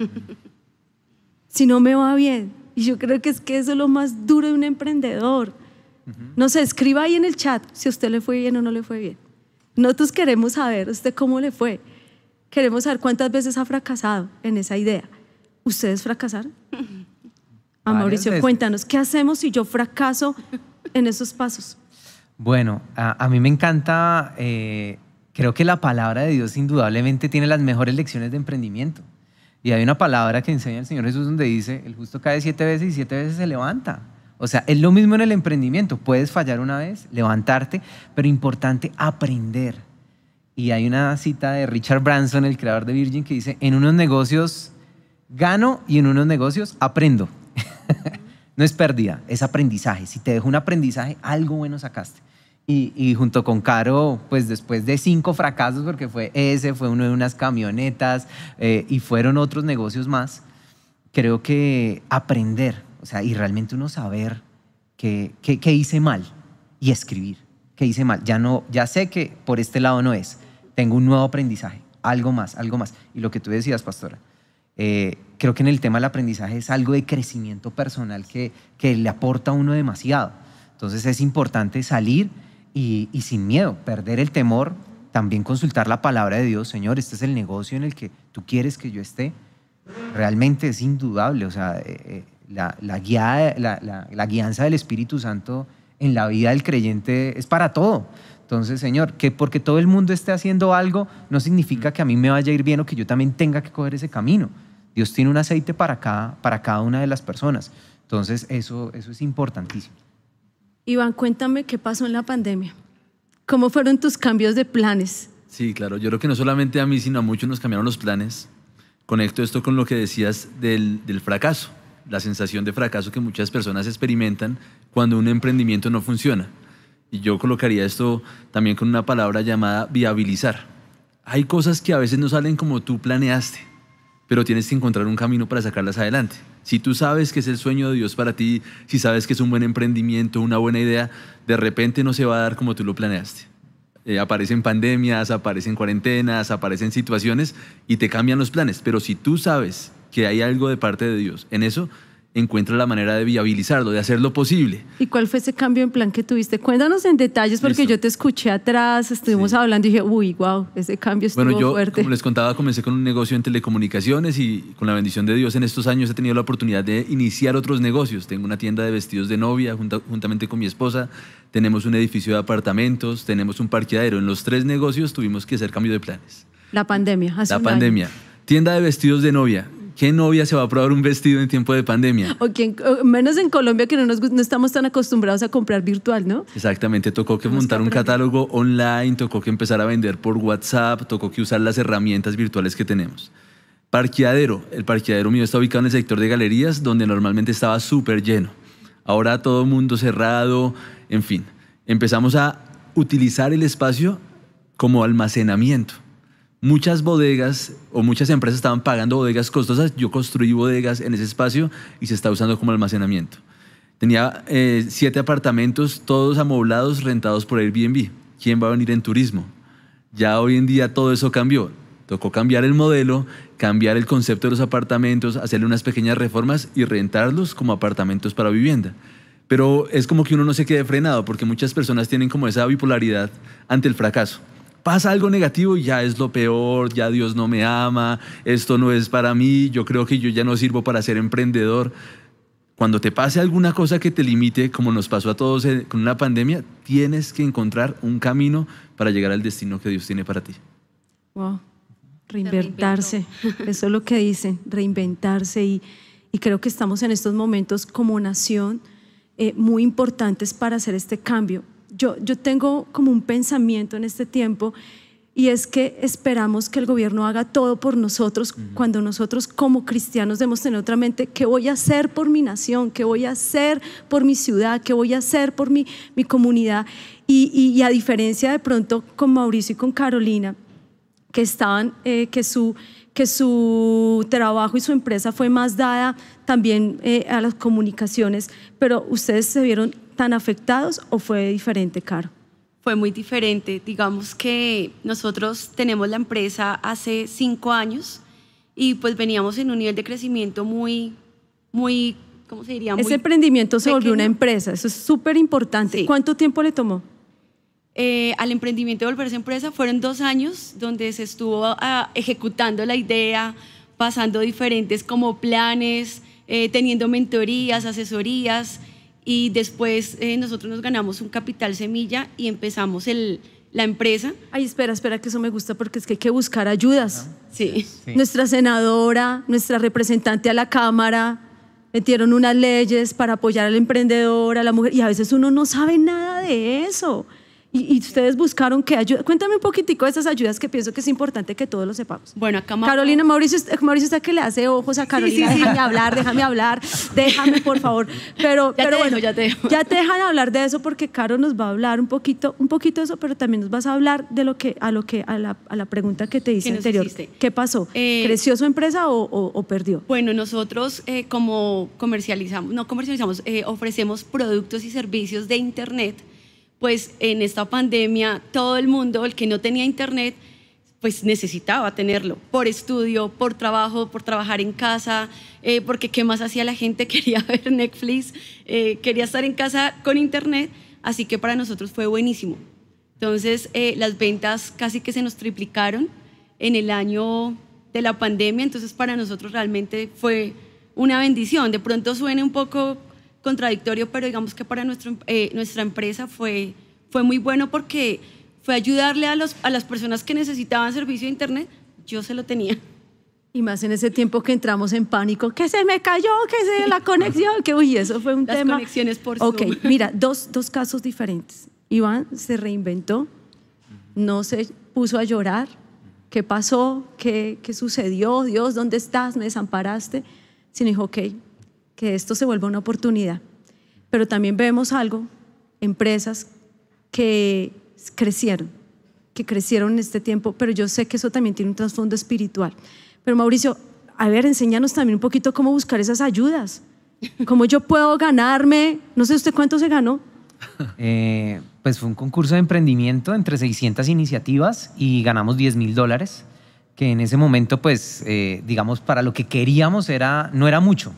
si no me va bien? Y yo creo que es que eso es lo más duro de un emprendedor. No sé, escriba ahí en el chat si a usted le fue bien o no le fue bien. Nosotros queremos saber usted cómo le fue. Queremos saber cuántas veces ha fracasado en esa idea. ¿Ustedes fracasaron? A Mauricio, cuéntanos, ¿qué hacemos si yo fracaso en esos pasos?
Bueno, a, mí me encanta, eh, creo que la palabra de Dios indudablemente tiene las mejores lecciones de emprendimiento. Y hay una palabra que enseña el Señor Jesús donde dice, el justo cae siete veces y siete veces se levanta. O sea, es lo mismo en el emprendimiento. Puedes fallar una vez, levantarte, pero importante aprender. Y hay una cita de Richard Branson, el creador de Virgin, que dice, en unos negocios gano y en unos negocios aprendo. no es pérdida, es aprendizaje. Si te dejo un aprendizaje, algo bueno sacaste. Y, junto con Caro, pues después de cinco fracasos, porque fue ese, fue uno de unas camionetas eh, y fueron otros negocios más, creo que aprender, o sea, y realmente uno saber qué, qué, hice mal y escribir qué hice mal. Ya, no, ya sé que por este lado no es. Tengo un nuevo aprendizaje, algo más, algo más. Y lo que tú decías, pastora, eh, creo que en el tema del aprendizaje es algo de crecimiento personal que, que le aporta a uno demasiado. Entonces es importante salir y, sin miedo, perder el temor, también consultar la palabra de Dios, Señor, este es el negocio en el que tú quieres que yo esté. Realmente es indudable, o sea, eh, eh, la, la, guía, la, la, guianza del Espíritu Santo en la vida del creyente es para todo. Entonces, Señor, que porque todo el mundo esté haciendo algo no significa que a mí me vaya a ir bien o que yo también tenga que coger ese camino. Dios tiene un aceite para cada, para cada una de las personas. Entonces, eso, eso es importantísimo.
Iván, cuéntame qué pasó en la pandemia. ¿Cómo fueron tus cambios de planes?
Sí, claro. Yo creo que no solamente a mí, sino a muchos nos cambiaron los planes. Conecto esto con lo que decías del, del fracaso, la sensación de fracaso que muchas personas experimentan cuando un emprendimiento no funciona. Y yo colocaría esto también con una palabra llamada viabilizar. Hay cosas que a veces no salen como tú planeaste, pero tienes que encontrar un camino para sacarlas adelante. Si tú sabes que es el sueño de Dios para ti, si sabes que es un buen emprendimiento, una buena idea, de repente no se va a dar como tú lo planeaste. Eh, aparecen pandemias, aparecen cuarentenas, aparecen situaciones y te cambian los planes. Pero si tú sabes que hay algo de parte de Dios en eso, encuentra la manera de viabilizarlo, de hacerlo posible.
¿Y cuál fue ese cambio en plan que tuviste? Cuéntanos en detalles porque yo te escuché atrás, estuvimos hablando y dije, uy, wow, ese cambio estuvo
bueno, yo,
fuerte.
Como les contaba, comencé con un negocio en telecomunicaciones y con la bendición de Dios en estos años he tenido la oportunidad de iniciar otros negocios. Tengo una tienda de vestidos de novia juntamente con mi esposa, tenemos un edificio de apartamentos, tenemos un parqueadero. En los tres negocios tuvimos que hacer cambio de planes.
La pandemia,
hace La pandemia. Tienda de vestidos de novia ¿Qué novia se va a probar un vestido en tiempo de pandemia?
O, quien, menos en Colombia que no, nos, no estamos tan acostumbrados a comprar virtual, ¿no?
Exactamente, tocó que montar un catálogo online, tocó que empezar a vender por WhatsApp, tocó que usar las herramientas virtuales que tenemos. Parqueadero, el parqueadero mío está ubicado en el sector de galerías, donde normalmente estaba súper lleno. Ahora todo mundo cerrado, en fin. Empezamos a utilizar el espacio como almacenamiento muchas bodegas o muchas empresas estaban pagando bodegas costosas. Yo construí bodegas en ese espacio y se está usando como almacenamiento. Tenía eh, siete apartamentos, todos amoblados, rentados por Airbnb. ¿Quién va a venir en turismo? Ya hoy en día todo eso cambió. Tocó cambiar el modelo, cambiar el concepto de los apartamentos, hacerle unas pequeñas reformas y rentarlos como apartamentos para vivienda. Pero es como que uno no se quede frenado, porque muchas personas tienen como esa bipolaridad ante el fracaso pasa algo negativo y ya es lo peor, ya Dios no me ama, esto no es para mí, yo creo que yo ya no sirvo para ser emprendedor. Cuando te pase alguna cosa que te limite, como nos pasó a todos con una pandemia, tienes que encontrar un camino para llegar al destino que Dios tiene para ti.
Wow, reinventarse, eso es lo que dicen, reinventarse y, y creo que estamos en estos momentos como nación eh, muy importantes para hacer este cambio yo, tengo como un pensamiento en este tiempo y es que esperamos que el gobierno haga todo por nosotros cuando nosotros como cristianos debemos tener otra mente, ¿qué voy a hacer por mi nación? ¿Qué voy a hacer por mi ciudad? ¿Qué voy a hacer por mi, mi comunidad? Y, a diferencia de pronto con Mauricio y con Carolina, que estaban, eh, que, su, que su trabajo y su empresa fue más dada también eh, a las comunicaciones, pero ustedes se vieron tan afectados o fue diferente, Caro?
Fue muy diferente. Digamos que nosotros tenemos la empresa hace cinco años y pues veníamos en un nivel de crecimiento muy, muy, ¿cómo se diría?
Ese emprendimiento se volvió una empresa, eso es súper importante.
Sí.
¿Cuánto tiempo le tomó?
Eh, al emprendimiento de volverse empresa fueron dos años donde se estuvo ah, ejecutando la idea, pasando diferentes como planes, eh, teniendo mentorías, asesorías y después eh, nosotros nos ganamos un capital semilla y empezamos el, la empresa.
Ay, espera, espera, que eso me gusta porque es que hay que buscar ayudas.
Sí.
Sí.
Nuestra senadora, nuestra representante a la Cámara, metieron unas leyes para apoyar al emprendedor, a la mujer, y a veces uno no sabe nada de eso. Y, y ustedes buscaron qué ayuda. Cuéntame un poquitico de esas ayudas que pienso que es importante que todos lo sepamos.
Bueno, acá
Carolina, Mauricio, Mauricio está que le hace ojos a Carolina,
sí, sí.
déjame hablar, déjame hablar, déjame por favor. Pero,
Ya
pero
te
bueno,
dejo, ya te dejo.
ya te dejan hablar de eso porque Caro nos va a hablar un poquito, un poquito de eso, pero también nos vas a hablar de lo que, a lo que, a la, a la pregunta que te hice anterior.
hiciste.
¿Qué pasó?
Eh,
¿Creció su empresa o, o- o perdió?
Bueno, nosotros eh, como comercializamos, no comercializamos, eh, ofrecemos productos y servicios de Internet, pues en esta pandemia todo el mundo, el que no tenía Internet, pues necesitaba tenerlo por estudio, por trabajo, por trabajar en casa, eh, porque qué más hacía la gente, quería ver Netflix, eh, quería estar en casa con Internet, así que para nosotros fue buenísimo. Entonces, eh, las ventas casi que se nos triplicaron en el año de la pandemia, entonces para nosotros realmente fue una bendición. De pronto suene un poco contradictorio, pero digamos que para nuestro, eh, nuestra empresa fue, fue muy bueno porque fue ayudarle a, los, a las personas que necesitaban servicio de Internet, yo se lo tenía.
Y más en ese tiempo que entramos en pánico, que se me cayó, que se la conexión, que uy, eso fue un
Las
tema.
conexiones por
Ok,
Zoom.
mira, dos, dos casos diferentes. Iván se reinventó, no se puso a llorar. ¿Qué pasó? ¿Qué, qué sucedió? Dios, ¿dónde estás? ¿Me desamparaste? Sino dijo, ok, que esto se vuelva una oportunidad. Pero también vemos algo, empresas que crecieron, que crecieron en este tiempo, pero yo sé que eso también tiene un trasfondo espiritual. Pero Mauricio, a ver, enséñanos también un poquito cómo buscar esas ayudas. ¿Cómo yo puedo ganarme? No sé usted cuánto se ganó.
Eh, pues fue un concurso de emprendimiento entre 600 iniciativas y ganamos 10 mil dólares, que en ese momento, pues, eh, digamos, para lo que queríamos era, no era mucho,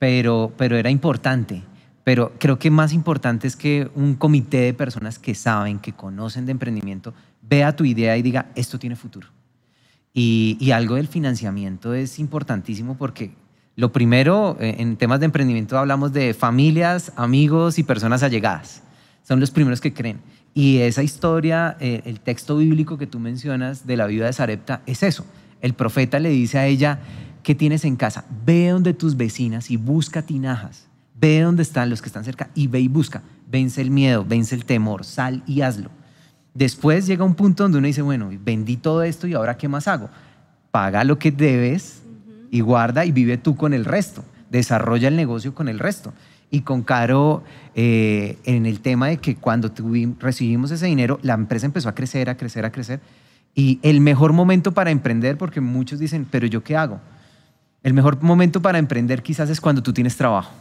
pero, pero era importante. Pero creo que más importante es que un comité de personas que saben, que conocen de emprendimiento, vea tu idea y diga, esto tiene futuro. Y, algo del financiamiento es importantísimo porque lo primero, eh, en temas de emprendimiento hablamos de familias, amigos y personas allegadas. Son los primeros que creen. Y esa historia, eh, el texto bíblico que tú mencionas de la viuda de Sarepta, es eso. El profeta le dice a ella, ¿qué tienes en casa? Ve donde tus vecinas y busca tinajas. Ve donde están los que están cerca y ve y busca. Vence el miedo, vence el temor, sal y hazlo. Después llega un punto donde uno dice, bueno, vendí todo esto y ahora qué más hago? Paga lo que debes y guarda y vive tú con el resto. Desarrolla el negocio con el resto. Y con Caro, eh, en el tema de que cuando tuvi- recibimos ese dinero, la empresa empezó a crecer, a crecer, a crecer. Y el mejor momento para emprender, porque muchos dicen, pero yo qué hago? El mejor momento para emprender quizás es cuando tú tienes trabajo.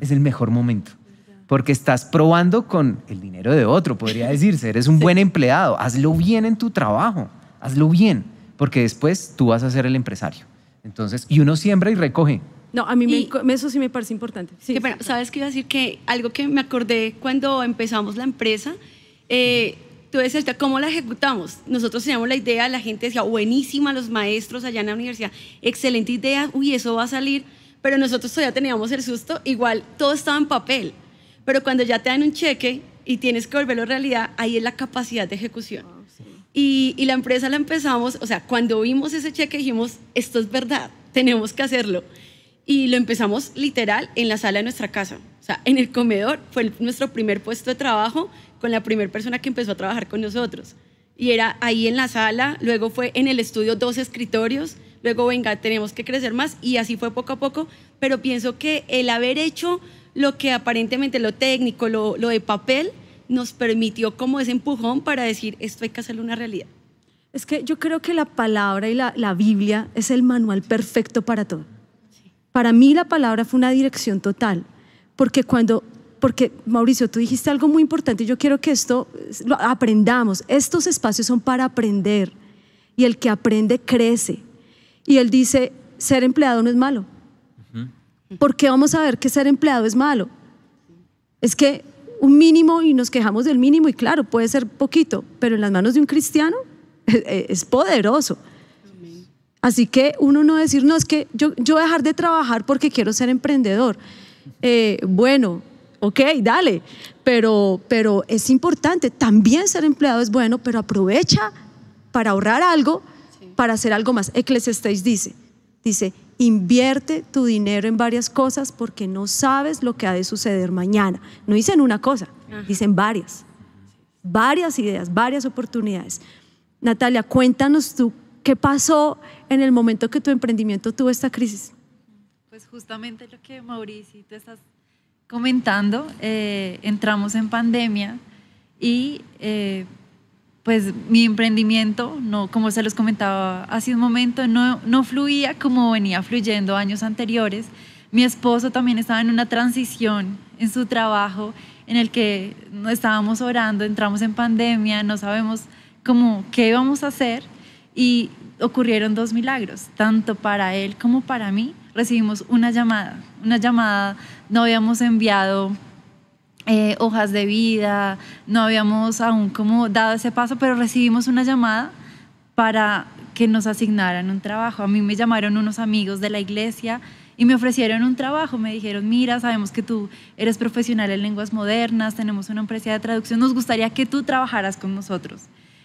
Es el mejor momento. Porque estás probando con el dinero de otro, podría decirse. Eres un buen empleado. Hazlo bien en tu trabajo. Hazlo bien. Porque después tú vas a ser el empresario. Entonces, y uno siembra y recoge.
No, a mí me- eso sí me parece importante. Sí.
¿Sabes qué iba a decir? Que algo que me acordé cuando empezamos la empresa, eh, tú decías, ¿cómo la ejecutamos? Nosotros teníamos la idea, la gente decía, buenísima, los maestros allá en la universidad, excelente idea, uy, eso va a salir, pero nosotros todavía teníamos el susto, igual todo estaba en papel, pero cuando ya te dan un cheque y tienes que volverlo realidad, ahí es la capacidad de ejecución. Y, y la empresa la empezamos, o sea, cuando vimos ese cheque dijimos, esto es verdad, tenemos que hacerlo. Y lo empezamos literal en la sala de nuestra casa. O sea, en el comedor fue el- nuestro primer puesto de trabajo con la primera persona que empezó a trabajar con nosotros. Y era ahí en la sala, luego fue en el estudio dos escritorios, luego venga, tenemos que crecer más y así fue poco a poco. Pero pienso que el haber hecho lo que aparentemente lo técnico, lo, lo de papel, nos permitió como ese empujón para decir, esto hay que hacerlo una realidad.
Es que yo creo que la palabra y la, la Biblia es el manual perfecto para todo. Para mí la palabra fue una dirección total, porque cuando, porque Mauricio, tú dijiste algo muy importante, yo quiero que esto eh, lo aprendamos. Estos espacios son para aprender y el que aprende crece. Y él dice, ser empleado no es malo. ¿Por qué vamos a ver que ser empleado es malo? Es que un mínimo y nos quejamos del mínimo y claro, puede ser poquito, pero en las manos de un cristiano es poderoso. Así que uno no decir, no, es que yo, yo voy a dejar de trabajar porque quiero ser emprendedor. Eh, bueno, ok, dale, pero, pero es importante, también ser empleado es bueno, pero aprovecha para ahorrar algo, para hacer algo más. Eclesiastes dice, dice, invierte tu dinero en varias cosas porque no sabes lo que ha de suceder mañana. No dicen una cosa, dicen varias, varias ideas, varias oportunidades. Natalia, cuéntanos tú qué pasó en el momento que tu emprendimiento tuvo esta crisis.
Pues justamente lo que Mauricio tú estás comentando, eh, entramos en pandemia y eh, pues mi emprendimiento, no, como se los comentaba hace un momento, no, no fluía como venía fluyendo años anteriores. Mi esposo también estaba en una transición en su trabajo en el que no estábamos orando, entramos en pandemia, no sabemos cómo qué íbamos a hacer y ocurrieron dos milagros, tanto para él como para mí. Recibimos una llamada, una llamada no habíamos enviado eh, hojas de vida, no habíamos aún como dado ese paso, pero recibimos una llamada para que nos asignaran un trabajo. A mí me llamaron unos amigos de la iglesia y me ofrecieron un trabajo. Me dijeron, mira, sabemos que tú eres profesional en lenguas modernas, tenemos una empresa de traducción, nos gustaría que tú trabajaras con nosotros.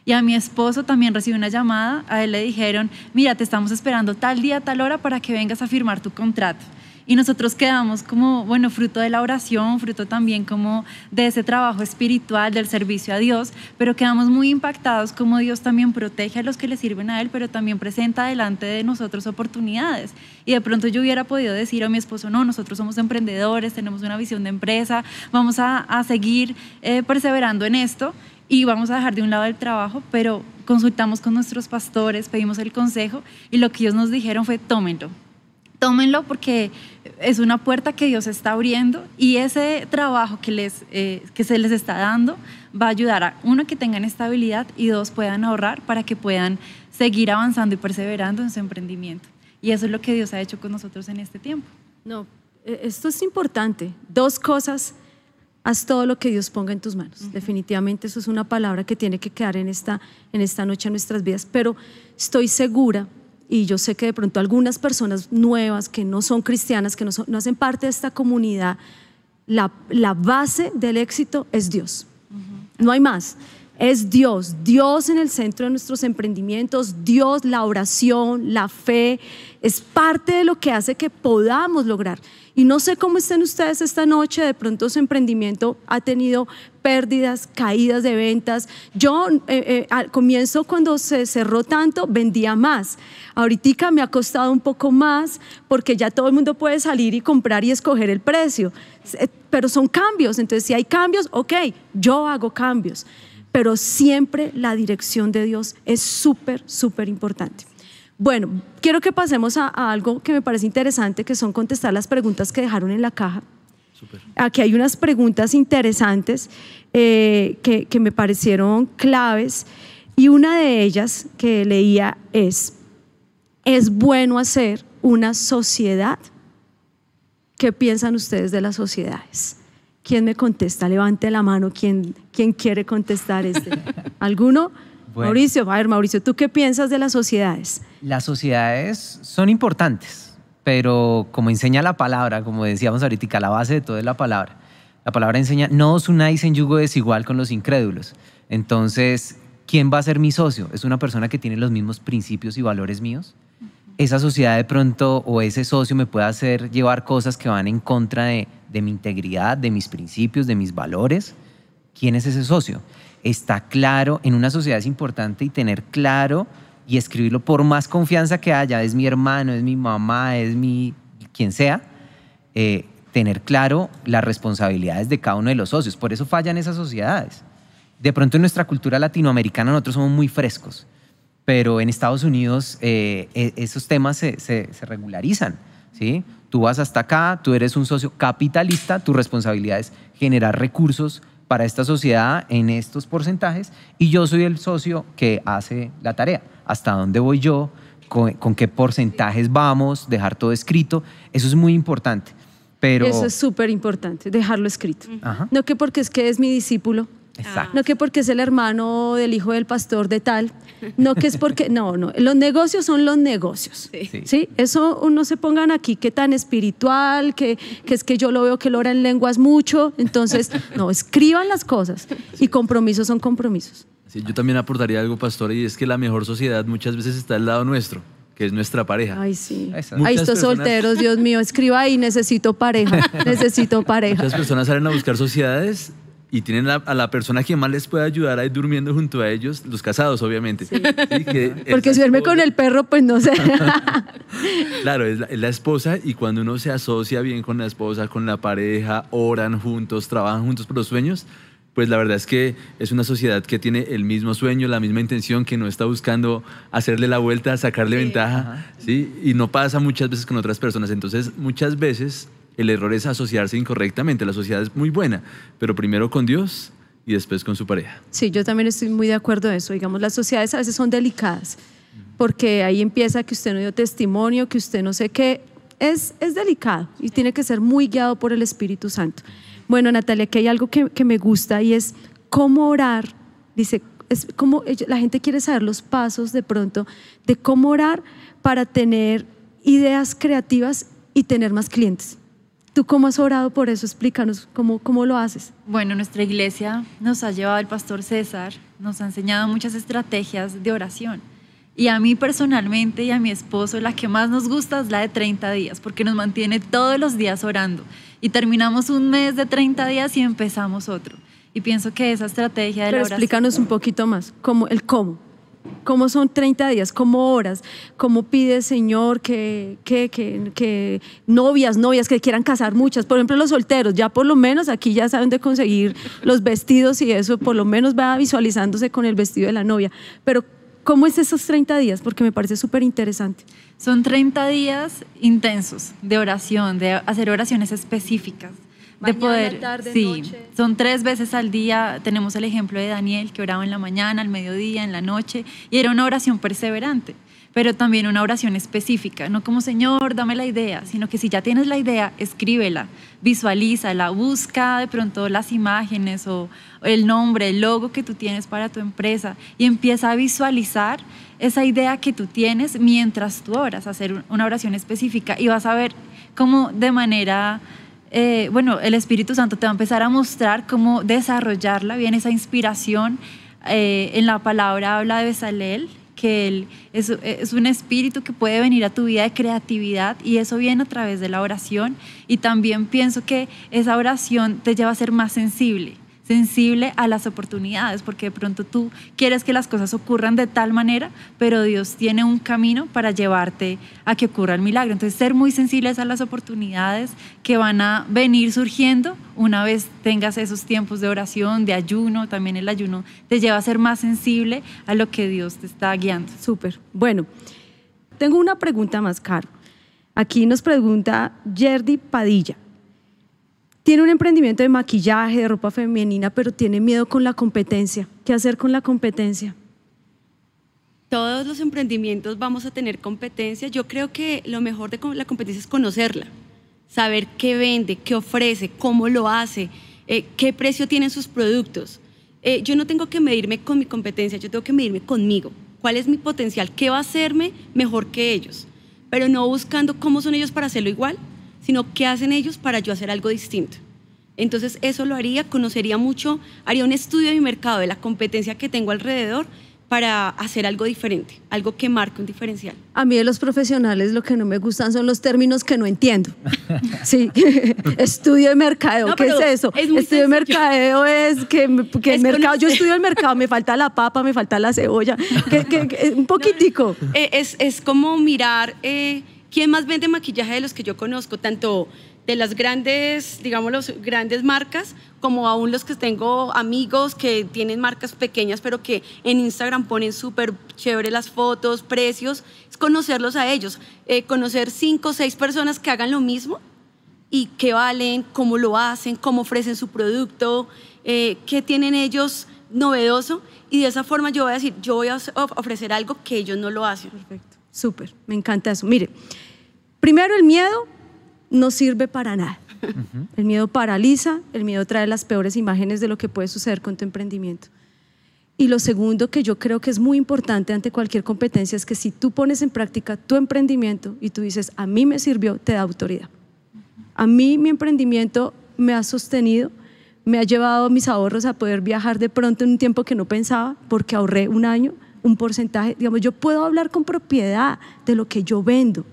Y a mi esposo también recibió una llamada, a él le dijeron, mira, te estamos esperando tal día, tal hora para que vengas a firmar tu contrato. Y nosotros quedamos como, bueno, fruto de la oración, fruto también como de ese trabajo espiritual, del servicio a Dios, pero quedamos muy impactados como Dios también protege a los que le sirven a Él, pero también presenta delante de nosotros oportunidades. Y de pronto yo hubiera podido decir a mi esposo, no, nosotros somos emprendedores, tenemos una visión de empresa, vamos a, a seguir eh, perseverando en esto y vamos a dejar de un lado el trabajo, pero consultamos con nuestros pastores, pedimos el consejo y lo que ellos nos dijeron fue tómenlo, tómenlo porque es una puerta que Dios está abriendo y ese trabajo que, les, eh, que se les está dando va a ayudar a uno que tengan estabilidad y dos puedan ahorrar para que puedan seguir avanzando y perseverando en su emprendimiento. Y eso es lo que Dios ha hecho con nosotros en este tiempo.
No, e, esto es importante. Dos cosas. Haz todo lo que Dios ponga en tus manos. Definitivamente eso es una palabra que tiene que quedar en esta, en esta noche en nuestras vidas. Pero estoy segura y yo sé que de pronto algunas personas nuevas que no son cristianas, que no, no hacen parte de esta comunidad, la, la base del éxito es Dios. No hay más. Es Dios, Dios en el centro de nuestros emprendimientos, Dios, la oración, la fe, es parte de lo que hace que podamos lograr. Y no sé cómo estén ustedes esta noche, de pronto su emprendimiento ha tenido pérdidas, caídas de ventas. Yo eh, eh, al comienzo cuando se cerró tanto vendía más. Ahorita me ha costado un poco más porque ya todo el mundo puede salir y comprar y escoger el precio. Eh, pero son cambios, entonces si hay cambios, ok, yo hago cambios. Pero siempre la dirección de Dios es súper, súper importante. Bueno, quiero que pasemos a, algo que me parece interesante, que son contestar las preguntas que dejaron en la caja. Aquí hay unas preguntas interesantes eh, que, que me parecieron claves y una de ellas que leía es, ¿es bueno hacer una sociedad? ¿Qué piensan ustedes de las sociedades? ¿Quién me contesta? Levante la mano. ¿Quién, quién quiere contestar este? ¿Alguno? Mauricio, a ver, Mauricio, ¿tú qué piensas de las sociedades?
Las sociedades son importantes, pero como enseña la palabra, como decíamos ahorita, la base de todo es la palabra. La palabra enseña, no os unáis en yugo desigual con los incrédulos. Entonces, ¿quién va a ser mi socio? ¿Es una persona que tiene los mismos principios y valores míos? Esa sociedad de pronto o ese socio me puede hacer llevar cosas que van en contra de, de mi integridad, de mis principios, de mis valores. ¿Quién es ese socio? Está claro, en una sociedad es importante y tener claro y escribirlo por más confianza que haya, es mi hermano, es mi mamá, es mi quien sea, eh, tener claro las responsabilidades de cada uno de los socios. Por eso fallan esas sociedades. De pronto en nuestra cultura latinoamericana nosotros somos muy frescos, pero en Estados Unidos eh, e, esos temas se, se, se regularizan. ¿sí? Tú vas hasta acá, tú eres un socio capitalista, tu responsabilidad es generar recursos para esta sociedad en estos porcentajes y yo soy el socio que hace la tarea. ¿Hasta dónde voy yo? con, con qué porcentajes vamos, dejar todo escrito. Eso es muy importante. Pero,
Eso es súper importante, dejarlo escrito.
Ajá.
No que porque es que es mi discípulo,
Exacto.
no que porque es el hermano del hijo del pastor de tal, no que es porque, no, no, los negocios son los negocios.
Sí.
Sí, eso no se pongan aquí que tan espiritual, que, que es que yo lo veo que lo ora en lenguas mucho, entonces, no, escriban las cosas y compromisos son compromisos.
Sí, yo también aportaría algo, pastor, y es que la mejor sociedad muchas veces está al lado nuestro, que es nuestra pareja.
Ay, sí.
Muchas
estos
personas-
solteros, Dios mío, escriba ahí, necesito pareja, necesito pareja.
Muchas personas salen a buscar sociedades y tienen a la persona que más les puede ayudar ahí durmiendo junto a ellos, los casados, obviamente. Sí, que
Porque si duerme con el perro, pues no sé.
Claro, es la, es la esposa y cuando uno se asocia bien con la esposa, con la pareja, oran juntos, trabajan juntos por los sueños, pues la verdad es que es una sociedad que tiene el mismo sueño, la misma intención, que no está buscando hacerle la vuelta, sacarle ventaja, ¿sí? Y no pasa muchas veces con otras personas. Entonces, muchas veces el error es asociarse incorrectamente. La sociedad es muy buena, pero primero con Dios y después con su pareja.
Sí, yo también estoy muy de acuerdo en eso. Digamos, las sociedades a veces son delicadas, porque ahí empieza que usted no dio testimonio, que usted no sé qué. Es, es delicado y tiene que ser muy guiado por el Espíritu Santo. Bueno, Natalia, aquí hay algo que, que me gusta y es cómo orar. Dice, es como la gente quiere saber los pasos de pronto de cómo orar para tener ideas creativas y tener más clientes. ¿Tú cómo has orado por eso? Explícanos cómo, cómo lo haces.
Bueno, nuestra iglesia nos ha llevado el pastor César, nos ha enseñado muchas estrategias de oración. Y a mí personalmente y a mi esposo la que más nos gusta es la de 30 días, porque nos mantiene todos los días orando. Y terminamos un mes de 30 días y empezamos otro. Y pienso que esa estrategia de
Pero
la oración...
explícanos un poquito más, cómo, el cómo. ¿Cómo son 30 días? ¿Cómo horas? ¿Cómo pide Señor que, que, que, que novias, novias que quieran casar muchas? Por ejemplo, los solteros, ya por lo menos aquí ya saben de conseguir los vestidos y eso, por lo menos va visualizándose con el vestido de la novia. Pero, ¿cómo es esos 30 días? Porque me parece súper interesante.
Son 30 días intensos de oración, de hacer oraciones específicas. De
Mañana,
poder,
tarde,
sí,
noche.
son tres veces al día. Tenemos el ejemplo de Daniel que oraba en la mañana, al mediodía, en la noche, y era una oración perseverante, pero también una oración específica, no como Señor, dame la idea, sino que si ya tienes la idea, escríbela, visualízala, busca de pronto las imágenes o el nombre, el logo que tú tienes para tu empresa y empieza a visualizar esa idea que tú tienes mientras tú oras, hacer una oración específica y vas a ver cómo de manera, eh, bueno, el Espíritu Santo te va a empezar a mostrar cómo desarrollarla, bien esa inspiración. Eh, en la palabra habla de Besalel, que él es, es un espíritu que puede venir a tu vida de creatividad y eso viene a través de la oración y también pienso que esa oración te lleva a ser más sensible sensible a las oportunidades, porque de pronto tú quieres que las cosas ocurran de tal manera, pero Dios tiene un camino para llevarte a que ocurra el milagro. Entonces, ser muy sensibles a las oportunidades que van a venir surgiendo una vez tengas esos tiempos de oración, de ayuno, también el ayuno te lleva a ser más sensible a lo que Dios te está guiando.
Súper. Bueno, tengo una pregunta más, Caro. Aquí nos pregunta Yerdy Padilla. Tiene un emprendimiento de maquillaje, de ropa femenina, pero tiene miedo con la competencia. ¿Qué hacer con la competencia?
Todos los emprendimientos vamos a tener competencia. Yo creo que lo mejor de la competencia es conocerla, saber qué vende, qué ofrece, cómo lo hace, eh, qué precio tienen sus productos. Eh, yo no tengo que medirme con mi competencia, yo tengo que medirme conmigo. ¿Cuál es mi potencial? ¿Qué va a hacerme mejor que ellos? Pero no buscando cómo son ellos para hacerlo igual, sino qué hacen ellos para yo hacer algo distinto. Entonces eso lo haría, conocería mucho, haría un estudio de mi mercado, de la competencia que tengo alrededor para hacer algo diferente, algo que marque un diferencial.
A mí de los profesionales lo que no me gustan son los términos que no entiendo. Sí, estudio de mercadeo,
No,
¿qué es eso?
es
estudio de mercadeo es que, que el
Es
mercado, yo estudio el mercado, me falta la papa, me falta la cebolla, que- que- que- un poquitico.
Eh, es, es como mirar eh, quién más vende maquillaje de los que yo conozco, tanto de las grandes, digamos, las grandes marcas, como aún los que tengo amigos que tienen marcas pequeñas, pero que en Instagram ponen súper chévere las fotos, precios, es conocerlos a ellos, eh, conocer cinco o seis personas que hagan lo mismo y qué valen, cómo lo hacen, cómo ofrecen su producto, eh, qué tienen ellos novedoso y de esa forma yo voy a decir, yo voy a of- ofrecer algo que ellos no lo hacen.
Perfecto. Súper, me encanta eso. Mire, primero el miedo no sirve para nada. El miedo paraliza, el miedo trae las peores imágenes de lo que puede suceder con tu emprendimiento. Y lo segundo que yo creo que es muy importante ante cualquier competencia es que si tú pones en práctica tu emprendimiento y tú dices, a mí me sirvió, te da autoridad. A mí mi emprendimiento me ha sostenido, me ha llevado mis ahorros a poder viajar de pronto en un tiempo que no pensaba porque ahorré un año, un porcentaje. Digamos, yo puedo hablar con propiedad de lo que yo vendo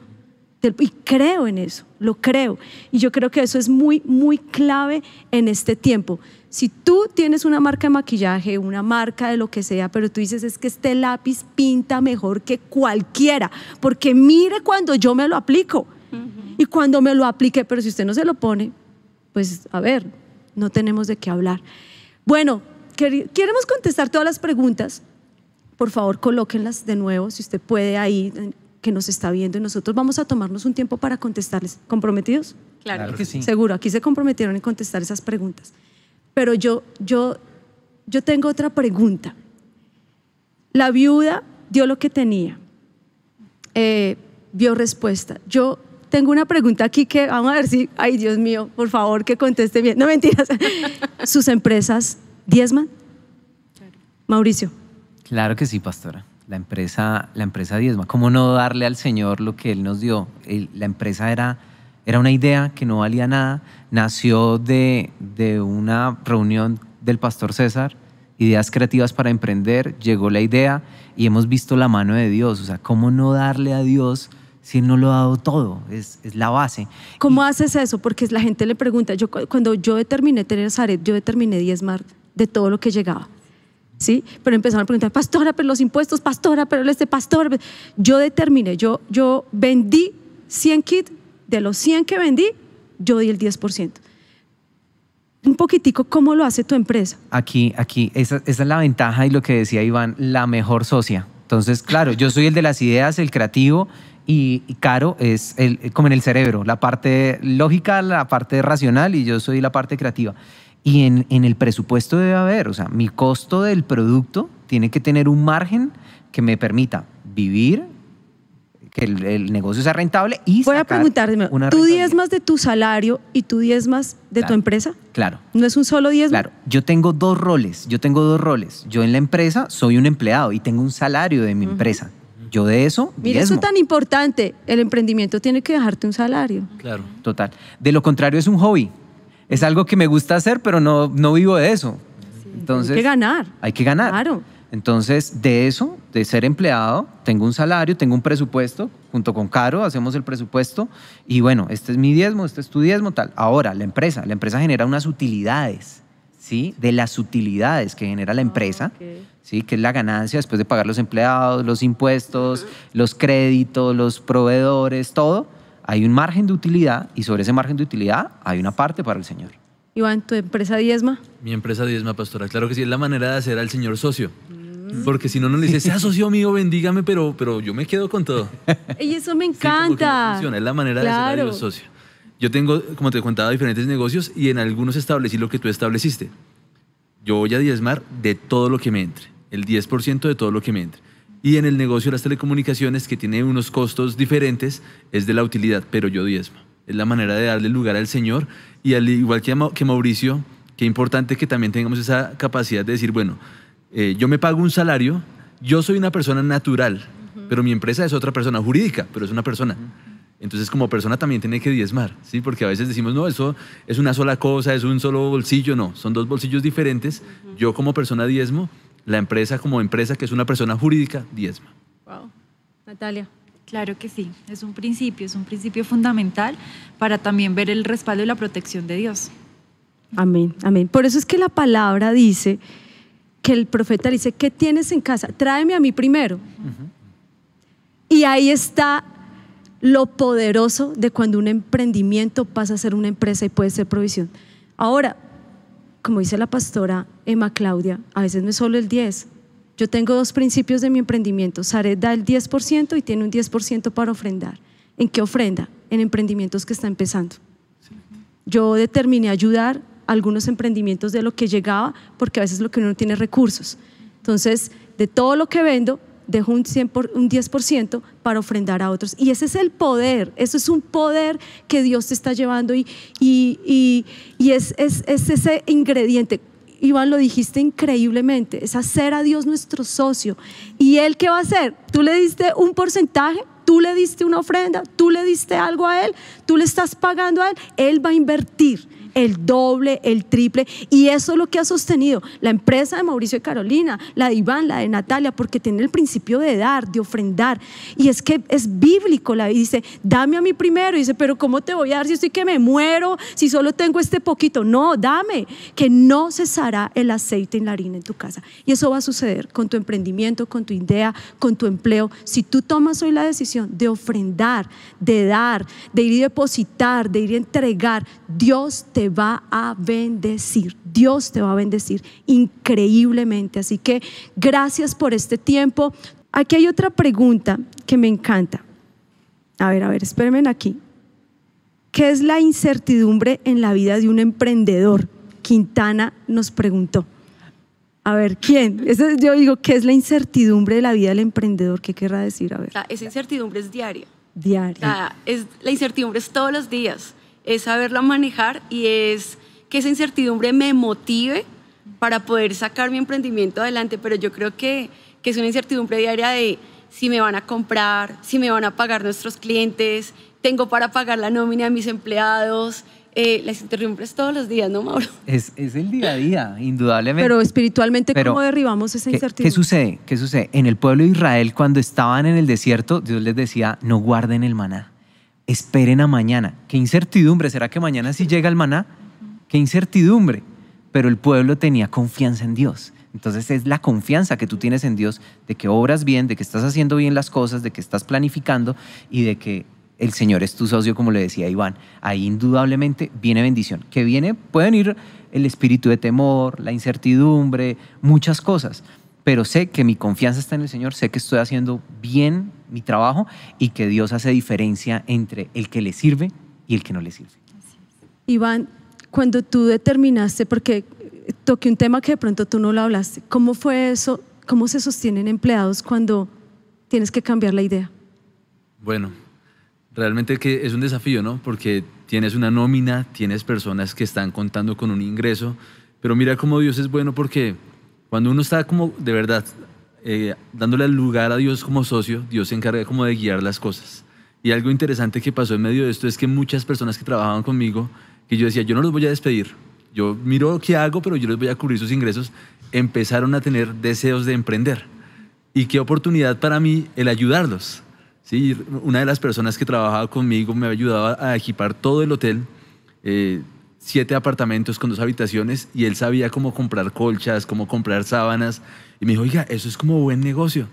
y creo en eso, lo creo. Y yo creo que eso es muy, muy clave en este tiempo. Si tú tienes una marca de maquillaje, una marca de lo que sea, pero tú dices es que este lápiz pinta mejor que cualquiera, porque mire cuando yo me lo aplico y cuando me lo aplique, pero si usted no se lo pone, pues a ver, no tenemos de qué hablar. Bueno, queremos contestar todas las preguntas. Por favor, colóquenlas de nuevo, si usted puede ahí que nos está viendo y nosotros vamos a tomarnos un tiempo para contestarles. ¿Comprometidos?
Claro, que sí.
Seguro, aquí se comprometieron en contestar esas preguntas. Pero yo, yo, yo tengo otra pregunta. La viuda dio lo que tenía, eh, vio respuesta. Yo tengo una pregunta aquí que vamos a ver si, ay Dios mío, por favor que conteste bien. No mentiras. ¿Sus empresas diezman? Mauricio.
Claro que sí, pastora la empresa, la empresa diezma. ¿Cómo no darle al Señor lo que Él nos dio? la empresa era, era una idea que no valía nada, nació de, de una reunión del pastor César, ideas creativas para emprender, llegó la idea y hemos visto la mano de Dios. O sea, ¿cómo no darle a Dios si Él no lo ha dado todo? Es, es la base.
¿Cómo haces eso? Porque la gente le pregunta, yo, cuando yo determiné tener Zaret, yo determiné diezmar de todo lo que llegaba. ¿Sí? Pero empezaron a preguntar, pastora, pero los impuestos, pastora, pero este pastor. Yo determiné, yo, yo vendí 100 kits, de los 100 que vendí, yo di el 10%. Un poquitico, ¿cómo lo hace tu empresa?
Aquí, aquí, esa, esa es la ventaja y lo que decía Iván, la mejor socia. Entonces, claro, yo soy el de las ideas, el creativo, y, Caro es el, como en el cerebro, la parte lógica, la parte racional, y yo soy la parte creativa. Y en, en, el presupuesto debe haber, o sea, mi costo del producto tiene que tener un margen que me permita vivir, que el, negocio sea rentable y
Voy a preguntarme, ¿tú diezmas de tu salario y tú diezmas de tu empresa?
Claro.
¿No es un solo diezmo?
Claro. Yo tengo dos roles, yo tengo dos roles. Yo en la empresa soy un empleado y tengo un salario de mi empresa. Yo de eso.
Mira, eso tan importante. El emprendimiento tiene que dejarte un salario.
Claro. Total. De lo contrario, es un hobby es algo que me gusta hacer, pero no, no vivo de eso. Entonces,
hay que ganar.
Hay que ganar.
Claro.
Entonces, de eso, de ser empleado, tengo un salario, tengo un presupuesto, junto con Caro hacemos el presupuesto y bueno, este es mi diezmo, este es tu diezmo, tal. Ahora, la empresa, la empresa genera unas utilidades, ¿sí? De las utilidades que genera la empresa, ¿sí? Que es la ganancia después de pagar los empleados, los impuestos, los créditos, los proveedores, todo hay un margen de utilidad y sobre ese margen de utilidad hay una parte para el Señor.
Iván, ¿tu empresa diezma?
Mi empresa diezma, pastora. Claro que sí, es la manera de hacer al Señor socio. Mm. Porque si no, no le dice, sea socio mío, bendígame, pero, pero yo me quedo con todo.
y eso me encanta.
es la manera de hacer a Dios socio. Yo tengo, como te he contado, diferentes negocios y en algunos establecí lo que tú estableciste. Yo voy a diezmar de todo lo que me entre, el 10% de todo lo que me entre. Y en el negocio de las telecomunicaciones, que tiene unos costos diferentes, es de la utilidad, pero yo diezmo. Es la manera de darle lugar al Señor. Y al igual que, Mauricio, qué importante que también tengamos esa capacidad de decir, bueno, eh, yo me pago un salario, yo soy una persona natural, pero mi empresa es otra persona jurídica, pero es una persona. Entonces, como persona también tiene que diezmar, ¿sí? Porque a veces decimos, no, eso es una sola cosa, es un solo bolsillo. No, son dos bolsillos diferentes. Yo como persona diezmo, la empresa como empresa, que es una persona jurídica, diezma.
Wow. Natalia.
Claro que sí, es un principio, es un principio fundamental para también ver el respaldo y la protección de Dios.
Amén, amén. Por eso es que la palabra dice que el profeta dice, ¿qué tienes en casa? Tráeme a mí primero. Y ahí está lo poderoso de cuando un emprendimiento pasa a ser una empresa y puede ser provisión. Ahora, como dice la pastora Emma Claudia, a veces no es solo el 10. Yo tengo dos principios de mi emprendimiento. Saret da el 10% y tiene un 10% para ofrendar. ¿En qué ofrenda? En emprendimientos que está empezando. Yo determiné ayudar a algunos emprendimientos de lo que llegaba, porque a veces lo que uno no tiene recursos. Entonces, de todo lo que vendo, dejo un, 100 por- un 10% para ofrendar a otros. Y ese es el poder, eso es un poder que Dios te está llevando y, y, y- y es, es- es ese ingrediente. Iván, lo dijiste increíblemente, es hacer a Dios nuestro socio. ¿Y Él qué va a hacer? ¿Tú le diste un porcentaje? ¿Tú le diste una ofrenda? ¿Tú le diste algo a Él? ¿Tú le estás pagando a Él? Él va a invertir el doble, el triple, y eso es lo que ha sostenido la empresa de Mauricio y Carolina, la de Iván, la de Natalia, porque tiene el principio de dar, de ofrendar, y es que es bíblico, la dice, dame a mí primero, y dice, pero ¿cómo te voy a dar si estoy que me muero, si solo tengo este poquito? No, dame, que no cesará el aceite en la harina en tu casa, y eso va a suceder con tu emprendimiento, con tu idea, con tu empleo, si tú tomas hoy la decisión de ofrendar, de dar, de ir y depositar, de ir y entregar, Dios te va a bendecir. Dios te va a bendecir increíblemente. Así que gracias por este tiempo. Aquí hay otra pregunta que me encanta. A ver, a ver, espérenme aquí. ¿Qué es la incertidumbre en la vida de un emprendedor? Quintana nos preguntó. A ver, ¿quién? Eso yo digo, ¿qué es la incertidumbre de la vida del emprendedor? ¿Qué querrá decir? A ver,
O sea, esa incertidumbre es diaria. O sea, es, la incertidumbre es todos los días. Es saberla manejar y es que esa incertidumbre me motive para poder sacar mi emprendimiento adelante. Pero yo creo que, que es una incertidumbre diaria de si me van a comprar, si me van a pagar nuestros clientes, tengo para pagar la nómina de mis empleados. Eh, la incertidumbre es todos los días, ¿no, Mauro?
Es, es el día a día, indudablemente.
Pero espiritualmente,
Pero,
¿cómo derribamos esa
¿Qué,
incertidumbre?
qué sucede? ¿Qué sucede? En el pueblo de Israel, cuando estaban en el desierto, Dios les decía, no guarden el maná, esperen a mañana. ¿Qué incertidumbre? ¿Será que mañana sí llega el maná? ¿Qué incertidumbre? Pero el pueblo tenía confianza en Dios. Entonces es la confianza que tú tienes en Dios de que obras bien, de que estás haciendo bien las cosas, de que estás planificando y de que el Señor es tu socio, como le decía Iván. Ahí indudablemente viene bendición. Que viene, puede venir el espíritu de temor, la incertidumbre, muchas cosas. Pero sé que mi confianza está en el Señor, sé que estoy haciendo bien mi trabajo y que Dios hace diferencia entre el que le sirve y el que no le sirve.
Iván, cuando tú determinaste, porque toqué un tema que de pronto tú no lo hablaste, ¿cómo fue eso? ¿Cómo se sostienen empleados cuando tienes que cambiar la idea?
Bueno, realmente que es un desafío, ¿no? Porque tienes una nómina, tienes personas que están contando con un ingreso, pero mira cómo Dios es bueno porque cuando uno está como de verdad eh, dándole lugar a Dios como socio, Dios se encarga como de guiar las cosas. Y algo interesante que pasó en medio de esto es que muchas personas que trabajaban conmigo, que yo decía, yo no los voy a despedir, yo miro qué hago, pero yo les voy a cubrir sus ingresos, empezaron a tener deseos de emprender. Y qué oportunidad para mí el ayudarlos. Sí, una de las personas que trabajaba conmigo me ayudaba a equipar todo el hotel, eh, siete apartamentos con dos habitaciones, y él sabía cómo comprar colchas, cómo comprar sábanas. Y me dijo, oiga, eso es como buen negocio.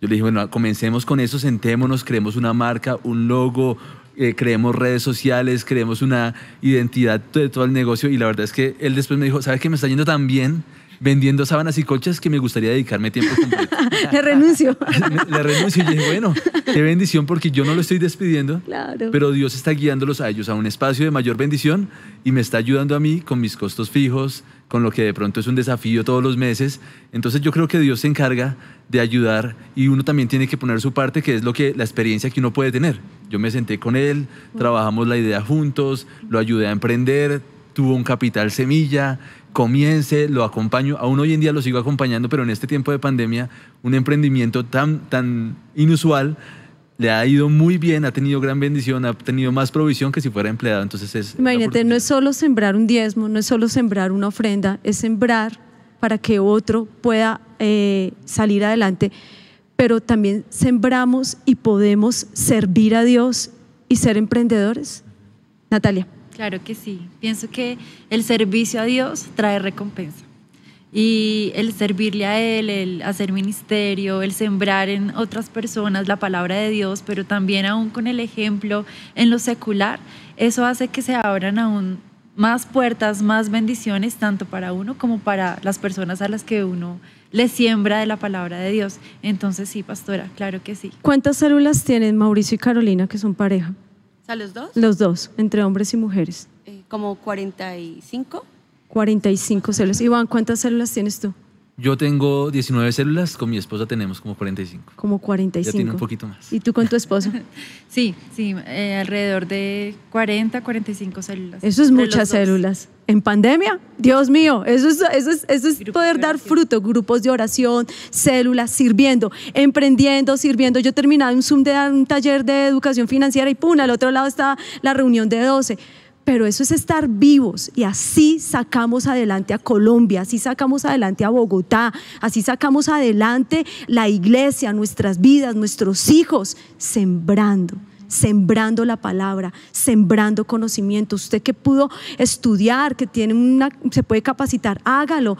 Yo le dije, bueno, comencemos con eso, sentémonos, creemos una marca, un logo, eh, creemos redes sociales, creemos una identidad de todo el negocio. Y la verdad es que él después me dijo, ¿sabes qué me está yendo tan bien vendiendo sábanas y colchas que me gustaría dedicarme tiempo completo?
Le renuncio.
Le renuncio y dije, bueno, qué bendición porque yo no lo estoy despidiendo,
Claro.
pero Dios está guiándolos a ellos a un espacio de mayor bendición y me está ayudando a mí con mis costos fijos, con lo que de pronto es un desafío todos los meses. Entonces yo creo que Dios se encarga de ayudar y uno también tiene que poner su parte, que es lo que la experiencia que uno puede tener. Yo me senté con él, trabajamos la idea juntos, lo ayudé a emprender, tuvo un capital semilla, comience, lo acompaño, aún hoy en día lo sigo acompañando, pero en este tiempo de pandemia, un emprendimiento tan, tan inusual le ha ido muy bien, ha tenido gran bendición, ha tenido más provisión que si fuera empleado. Entonces es...
Imagínate, no es solo sembrar un diezmo, no es solo sembrar una ofrenda, es sembrar para que otro pueda eh, salir adelante, pero también sembramos y podemos servir a Dios y ser emprendedores. Natalia.
Claro que sí. Pienso que el servicio a Dios trae recompensa. Y el servirle a Él, el hacer ministerio, el sembrar en otras personas la palabra de Dios, pero también aún con el ejemplo en lo secular, eso hace que se abran aún más puertas, más bendiciones, tanto para uno como para las personas a las que uno le siembra de la palabra de Dios. Entonces sí, pastora, claro que sí.
¿Cuántas células tienen Mauricio y Carolina que son pareja?
Sea, los dos,
Los dos, entre hombres y mujeres.
eh, como 45.
45 células. Iván, ¿cuántas células tienes tú?
Yo tengo 19 células, con mi esposa tenemos como 45.
Como 45.
Ya tiene un poquito más.
¿Y tú con tu esposo?
sí, sí, eh, alrededor de 40, 45 células.
Eso es muchas células. En pandemia, Dios mío, eso es, eso es, eso es poder dar fruto, grupos de oración, células, sirviendo, emprendiendo, sirviendo. Yo terminaba un Zoom de dar un taller de educación financiera y pum, al otro lado estaba la reunión de 12 pero eso es estar vivos y así sacamos adelante a Colombia, así sacamos adelante a Bogotá, así sacamos adelante la iglesia, nuestras vidas, nuestros hijos, sembrando sembrando la palabra, sembrando conocimiento. Usted que pudo estudiar, que tiene una, se puede capacitar, hágalo.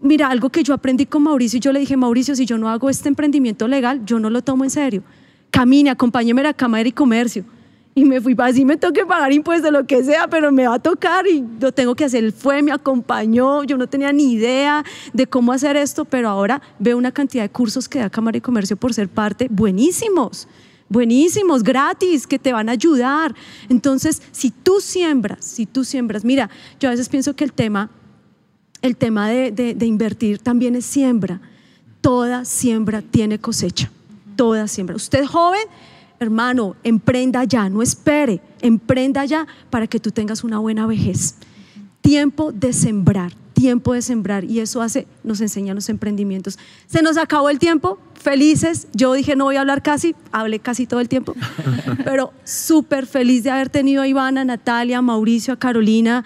Mira, algo que yo aprendí con Mauricio, yo le dije, Mauricio, si yo no hago este emprendimiento legal, yo no lo tomo en serio. Camine, acompáñeme a la Cámara de Comercio y me fui, así me toque pagar impuestos, lo que sea, pero me va a tocar y lo tengo que hacer. Él fue, me acompañó, yo no tenía ni idea de cómo hacer esto, pero ahora veo una cantidad de cursos que da Cámara de Comercio por ser parte, buenísimos, buenísimos, gratis, que te van a ayudar. Entonces, si tú siembras, si tú siembras, mira, yo a veces pienso que el tema, el tema de, de invertir también es siembra. Toda siembra tiene cosecha, toda siembra. Usted joven, hermano, emprenda ya, no espere, emprenda ya para que tú tengas una buena vejez. Tiempo de sembrar, tiempo de sembrar y eso hace, nos enseña los emprendimientos. Se nos acabó el tiempo, felices. Yo dije no voy a hablar casi, hablé casi todo el tiempo, pero súper feliz de haber tenido a Ivana, a Natalia, a Mauricio, a Carolina.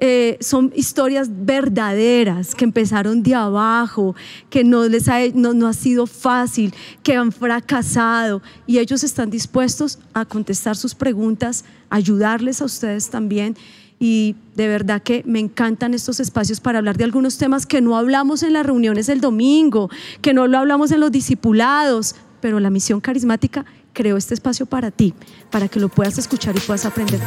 Eh, son historias verdaderas que empezaron de abajo, que no les ha, no, ha sido fácil, que han fracasado y ellos están dispuestos a contestar sus preguntas, ayudarles a ustedes también y de verdad que me encantan estos espacios para hablar de algunos temas que no hablamos en las reuniones del domingo, que no lo hablamos en los discipulados, pero la misión carismática creó este espacio para ti, para que lo puedas escuchar y puedas aprender.